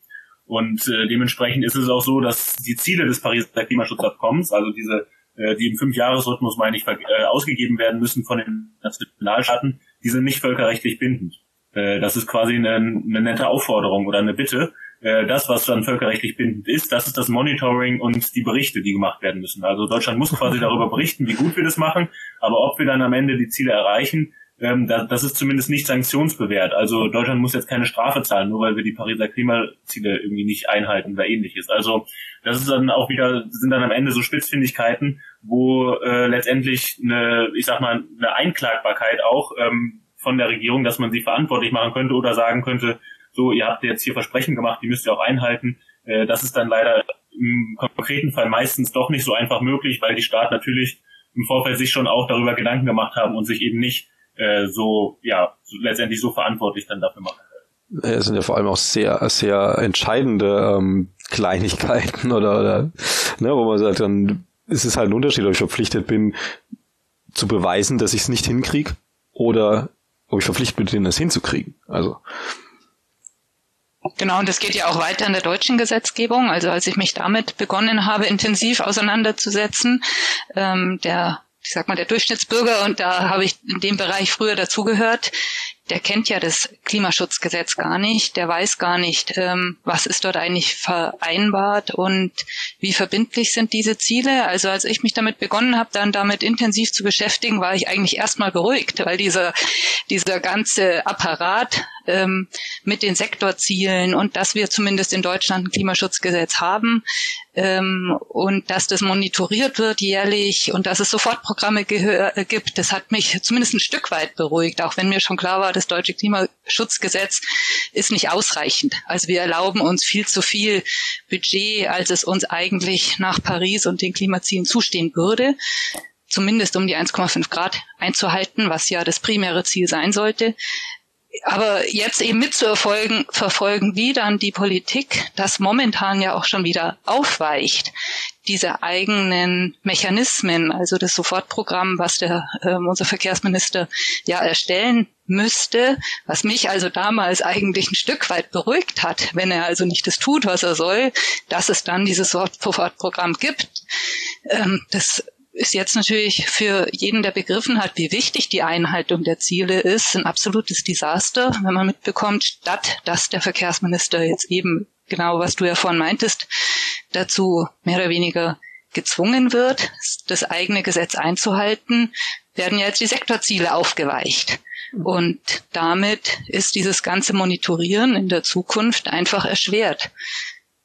Und äh, dementsprechend ist es auch so, dass die Ziele des Pariser Klimaschutzabkommens, also diese, äh, die im Fünfjahresrhythmus, meine ich, äh, ausgegeben werden müssen von den Nationalstaaten, die sind nicht völkerrechtlich bindend. Äh, das ist quasi eine, eine nette Aufforderung oder eine Bitte. Äh, das, was dann völkerrechtlich bindend ist, das ist das Monitoring und die Berichte, die gemacht werden müssen. Also Deutschland muss quasi darüber berichten, wie gut wir das machen, aber ob wir dann am Ende die Ziele erreichen, ähm, das, das ist zumindest nicht sanktionsbewährt. Also Deutschland muss jetzt keine Strafe zahlen, nur weil wir die Pariser Klimaziele irgendwie nicht einhalten oder ähnliches. Also das ist dann auch wieder, sind dann am Ende so Spitzfindigkeiten, wo äh, letztendlich eine, ich sag mal, eine Einklagbarkeit auch ähm, von der Regierung, dass man sie verantwortlich machen könnte oder sagen könnte, so, ihr habt jetzt hier Versprechen gemacht, die müsst ihr auch einhalten. Äh, das ist dann leider im konkreten Fall meistens doch nicht so einfach möglich, weil die Staaten natürlich im Vorfeld sich schon auch darüber Gedanken gemacht haben und sich eben nicht äh, so, ja, so letztendlich so verantwortlich dann dafür machen. Es sind ja vor allem auch sehr, sehr entscheidende ähm, Kleinigkeiten oder, oder ne, wo man sagt, dann ist es halt ein Unterschied, ob ich verpflichtet bin, zu beweisen, dass ich es nicht hinkriege oder ob ich verpflichtet bin, es hinzukriegen. Also Genau, und das geht ja auch weiter in der deutschen Gesetzgebung. Also als ich mich damit begonnen habe, intensiv auseinanderzusetzen, ähm, der ich sag mal, der Durchschnittsbürger, und da habe ich in dem Bereich früher dazugehört, der kennt ja das Klimaschutzgesetz gar nicht, der weiß gar nicht, ähm, was ist dort eigentlich vereinbart und wie verbindlich sind diese Ziele. Also als ich mich damit begonnen habe, dann damit intensiv zu beschäftigen, war ich eigentlich erstmal beruhigt, weil dieser, dieser ganze Apparat ähm, mit den Sektorzielen und dass wir zumindest in Deutschland ein Klimaschutzgesetz haben, ähm, und dass das monitoriert wird jährlich und dass es Sofortprogramme äh, gibt, das hat mich zumindest ein Stück weit beruhigt, auch wenn mir schon klar war, das deutsche Klimaschutzgesetz ist nicht ausreichend. Also wir erlauben uns viel zu viel Budget, als es uns eigentlich nach Paris und den Klimazielen zustehen würde zumindest um die 1,5 Grad einzuhalten, was ja das primäre Ziel sein sollte aber jetzt eben mitzuerfolgen, verfolgen, wie dann die Politik das momentan ja auch schon wieder aufweicht, diese eigenen Mechanismen, also das Sofortprogramm, was der äh, unser Verkehrsminister ja erstellen müsste, was mich also damals eigentlich ein Stück weit beruhigt hat, wenn er also nicht das tut, was er soll, dass es dann dieses Sofortprogramm gibt. Ähm, das ist jetzt natürlich für jeden, der begriffen hat, wie wichtig die Einhaltung der Ziele ist, ein absolutes Desaster, wenn man mitbekommt, statt dass der Verkehrsminister jetzt eben genau, was du ja vorhin meintest, dazu mehr oder weniger gezwungen wird, das eigene Gesetz einzuhalten, werden ja jetzt die Sektorziele aufgeweicht. Und damit ist dieses ganze Monitorieren in der Zukunft einfach erschwert.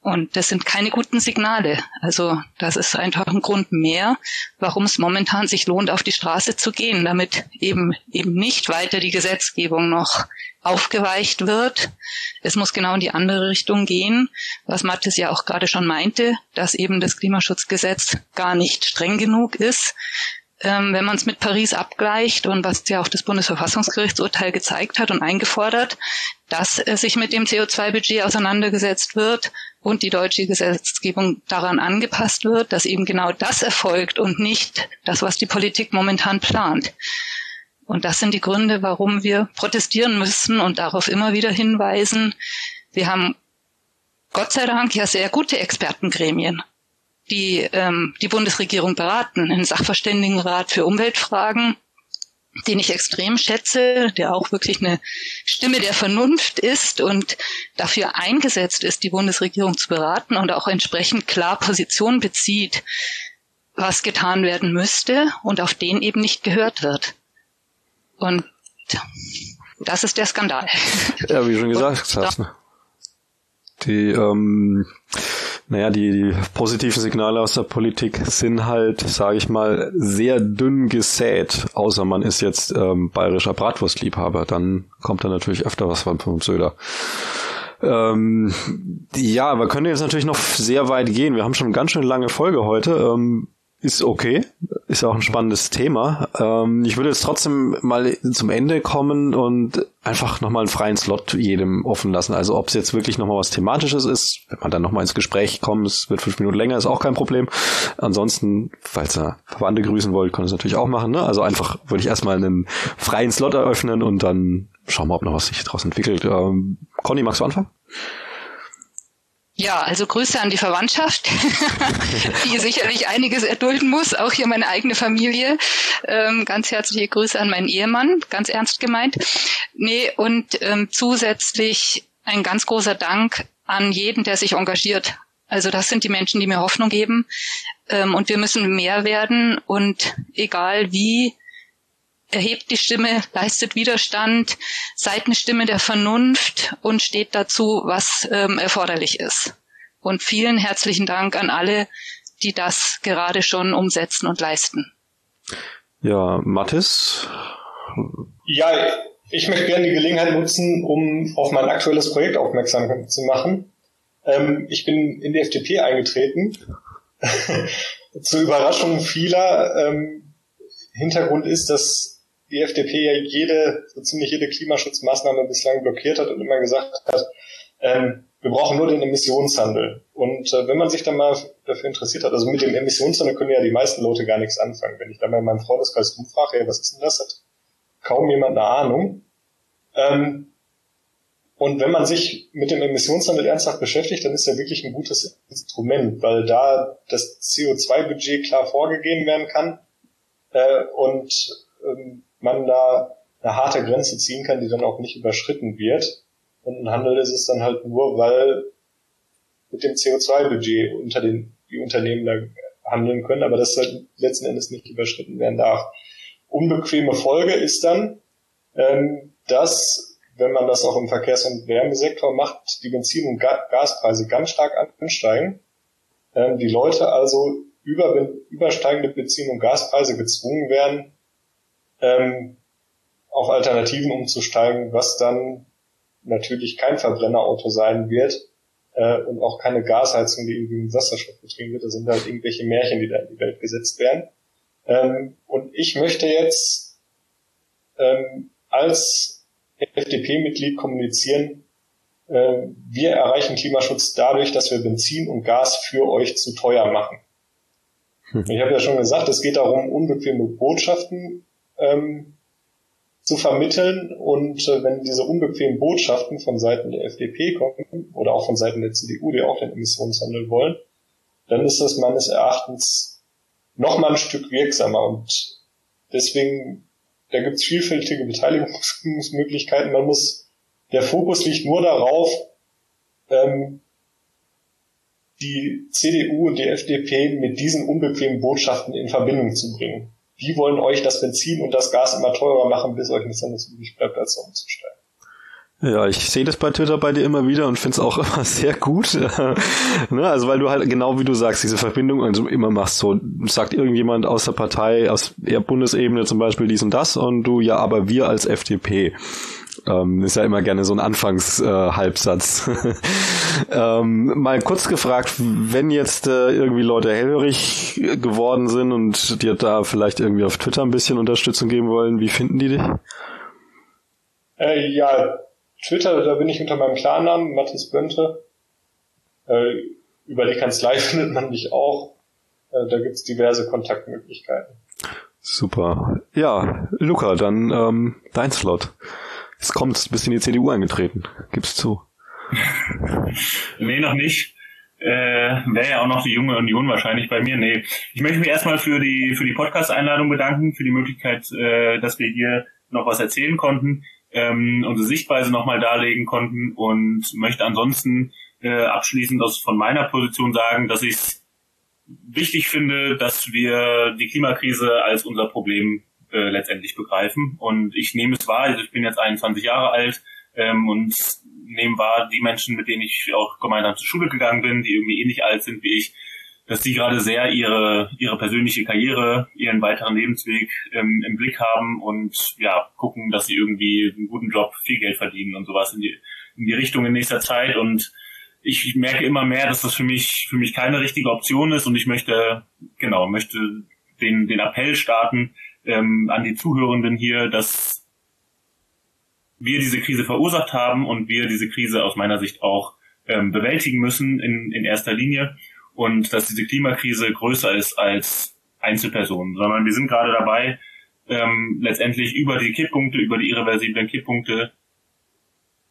Und das sind keine guten Signale. Also das ist einfach ein Grund mehr, warum es momentan sich lohnt, auf die Straße zu gehen, damit eben eben nicht weiter die Gesetzgebung noch aufgeweicht wird. Es muss genau in die andere Richtung gehen, was Mattes ja auch gerade schon meinte, dass eben das Klimaschutzgesetz gar nicht streng genug ist. Ähm, wenn man es mit Paris abgleicht und was ja auch das Bundesverfassungsgerichtsurteil gezeigt hat und eingefordert, dass äh, sich mit dem CO2-Budget auseinandergesetzt wird und die deutsche Gesetzgebung daran angepasst wird, dass eben genau das erfolgt und nicht das, was die Politik momentan plant. Und das sind die Gründe, warum wir protestieren müssen und darauf immer wieder hinweisen. Wir haben Gott sei Dank ja sehr gute Expertengremien, die ähm, die Bundesregierung beraten, einen Sachverständigenrat für Umweltfragen, den ich extrem schätze, der auch wirklich eine Stimme der Vernunft ist und dafür eingesetzt ist, die Bundesregierung zu beraten und auch entsprechend klar Position bezieht, was getan werden müsste und auf den eben nicht gehört wird. Und das ist der Skandal. Ja, wie schon gesagt hast. Die ähm, naja, die, die positiven Signale aus der Politik sind halt, sage ich mal, sehr dünn gesät, außer man ist jetzt ähm, bayerischer Bratwurstliebhaber, dann kommt da natürlich öfter was von, vom Söder. Ähm, ja, wir können jetzt natürlich noch sehr weit gehen. Wir haben schon eine ganz schön lange Folge heute. Ähm, ist okay, ist auch ein spannendes Thema. Ähm, ich würde jetzt trotzdem mal zum Ende kommen und einfach nochmal einen freien Slot jedem offen lassen. Also ob es jetzt wirklich nochmal was Thematisches ist, wenn man dann nochmal ins Gespräch kommt, es wird fünf Minuten länger, ist auch kein Problem. Ansonsten, falls ihr Verwandte grüßen wollt, könnt ihr es natürlich auch machen. Ne? Also einfach würde ich erstmal einen freien Slot eröffnen und dann schauen wir, ob noch was sich daraus entwickelt. Ähm, Conny, magst du anfangen? Ja, also Grüße an die Verwandtschaft, *laughs* die sicherlich einiges erdulden muss, auch hier meine eigene Familie. Ähm, ganz herzliche Grüße an meinen Ehemann, ganz ernst gemeint. Nee, und ähm, zusätzlich ein ganz großer Dank an jeden, der sich engagiert. Also das sind die Menschen, die mir Hoffnung geben. Ähm, und wir müssen mehr werden. Und egal wie, erhebt die Stimme, leistet Widerstand, seid eine Stimme der Vernunft und steht dazu, was ähm, erforderlich ist. Und vielen herzlichen Dank an alle, die das gerade schon umsetzen und leisten. Ja, Mathis? Ja, ich möchte gerne die Gelegenheit nutzen, um auf mein aktuelles Projekt aufmerksam zu machen. Ähm, ich bin in die FDP eingetreten. *laughs* Zur Überraschung vieler. Ähm, Hintergrund ist, dass die FDP ja jede, so ziemlich jede Klimaschutzmaßnahme bislang blockiert hat und immer gesagt hat, ähm, wir brauchen nur den Emissionshandel. Und äh, wenn man sich dann mal dafür interessiert hat, also mit dem Emissionshandel können ja die meisten Leute gar nichts anfangen. Wenn ich dann mal in meinem Freundeskreis umfrage, ja, was ist denn das, hat kaum jemand eine Ahnung. Ähm, und wenn man sich mit dem Emissionshandel ernsthaft beschäftigt, dann ist er wirklich ein gutes Instrument, weil da das CO2-Budget klar vorgegeben werden kann äh, und ähm, man da eine harte Grenze ziehen kann, die dann auch nicht überschritten wird. Und ein Handel ist es dann halt nur, weil mit dem CO2-Budget unter den, die Unternehmen da handeln können, aber das halt letzten Endes nicht überschritten werden darf. Unbequeme Folge ist dann, ähm, dass, wenn man das auch im Verkehrs- und Wärmesektor macht, die Benzin- und Ga Gaspreise ganz stark ansteigen. Ähm, die Leute also über, übersteigende Benzin- und Gaspreise gezwungen werden, ähm, auf Alternativen umzusteigen, was dann natürlich kein Verbrennerauto sein wird äh, und auch keine Gasheizung, die irgendwie mit Wasserstoff betrieben wird. Das sind halt irgendwelche Märchen, die da in die Welt gesetzt werden. Ähm, und ich möchte jetzt ähm, als FDP-Mitglied kommunizieren, äh, wir erreichen Klimaschutz dadurch, dass wir Benzin und Gas für euch zu teuer machen. Hm. Ich habe ja schon gesagt, es geht darum, unbequeme Botschaften ähm, zu vermitteln. Und äh, wenn diese unbequemen Botschaften von Seiten der FDP kommen oder auch von Seiten der CDU, die auch den Emissionshandel wollen, dann ist das meines Erachtens noch mal ein Stück wirksamer. Und deswegen, da gibt es vielfältige Beteiligungsmöglichkeiten. Man muss, der Fokus liegt nur darauf, ähm, die CDU und die FDP mit diesen unbequemen Botschaften in Verbindung zu bringen die wollen euch das Benzin und das Gas immer teurer machen, bis euch nichts anderes übrig bleibt, als umzusteigen. Ja, ich sehe das bei Twitter bei dir immer wieder und finde es auch *laughs* immer sehr gut. *laughs* ne, also weil du halt genau wie du sagst, diese Verbindung also immer machst. So sagt irgendjemand aus der Partei, aus der Bundesebene zum Beispiel dies und das und du, ja, aber wir als FDP. Ähm, ist ja immer gerne so ein Anfangshalbsatz. Äh, *laughs* ähm, mal kurz gefragt, wenn jetzt äh, irgendwie Leute hellhörig geworden sind und dir da vielleicht irgendwie auf Twitter ein bisschen Unterstützung geben wollen, wie finden die dich? Äh, ja, Twitter, da bin ich unter meinem Klarnamen, Mathis Bönte. Äh, über die Kanzlei *laughs* findet man mich auch. Äh, da gibt's diverse Kontaktmöglichkeiten. Super. Ja, Luca, dann ähm, dein Slot. Es kommt, bist in die CDU eingetreten. Gib's zu. *laughs* nee, noch nicht. Äh, Wäre ja auch noch die junge Union wahrscheinlich bei mir. Nee. Ich möchte mich erstmal für die für die Podcast-Einladung bedanken, für die Möglichkeit, äh, dass wir hier noch was erzählen konnten, ähm, unsere Sichtweise nochmal darlegen konnten und möchte ansonsten äh, abschließend aus von meiner Position sagen, dass ich es wichtig finde, dass wir die Klimakrise als unser Problem äh, letztendlich begreifen. Und ich nehme es wahr, ich bin jetzt 21 Jahre alt ähm, und nehme wahr, die Menschen, mit denen ich auch gemeinsam zur Schule gegangen bin, die irgendwie ähnlich alt sind wie ich, dass die gerade sehr ihre ihre persönliche Karriere, ihren weiteren Lebensweg ähm, im Blick haben und ja gucken, dass sie irgendwie einen guten Job, viel Geld verdienen und sowas in die in die Richtung in nächster Zeit. Und ich merke immer mehr, dass das für mich für mich keine richtige Option ist und ich möchte genau möchte den den Appell starten, ähm, an die Zuhörenden hier, dass wir diese Krise verursacht haben und wir diese Krise aus meiner Sicht auch ähm, bewältigen müssen in, in erster Linie und dass diese Klimakrise größer ist als Einzelpersonen, sondern wir sind gerade dabei, ähm, letztendlich über die Kipppunkte, über die irreversiblen Kipppunkte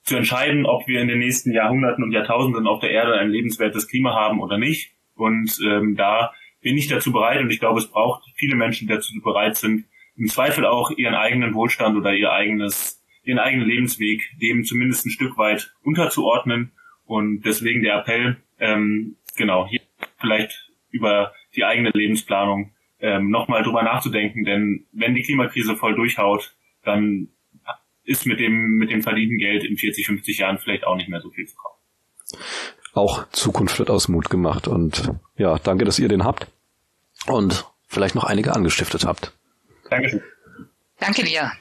zu entscheiden, ob wir in den nächsten Jahrhunderten und Jahrtausenden auf der Erde ein lebenswertes Klima haben oder nicht. Und ähm, da bin ich dazu bereit und ich glaube, es braucht viele Menschen, die dazu bereit sind, im Zweifel auch ihren eigenen Wohlstand oder ihr eigenes, ihren eigenen Lebensweg dem zumindest ein Stück weit unterzuordnen. Und deswegen der Appell, ähm, genau, hier vielleicht über die eigene Lebensplanung ähm, nochmal drüber nachzudenken, denn wenn die Klimakrise voll durchhaut, dann ist mit dem, mit dem verdienten Geld in 40, 50 Jahren vielleicht auch nicht mehr so viel zu kaufen. Auch Zukunft wird aus Mut gemacht und ja, danke, dass ihr den habt und vielleicht noch einige angestiftet habt. Dankeschön. Danke dir.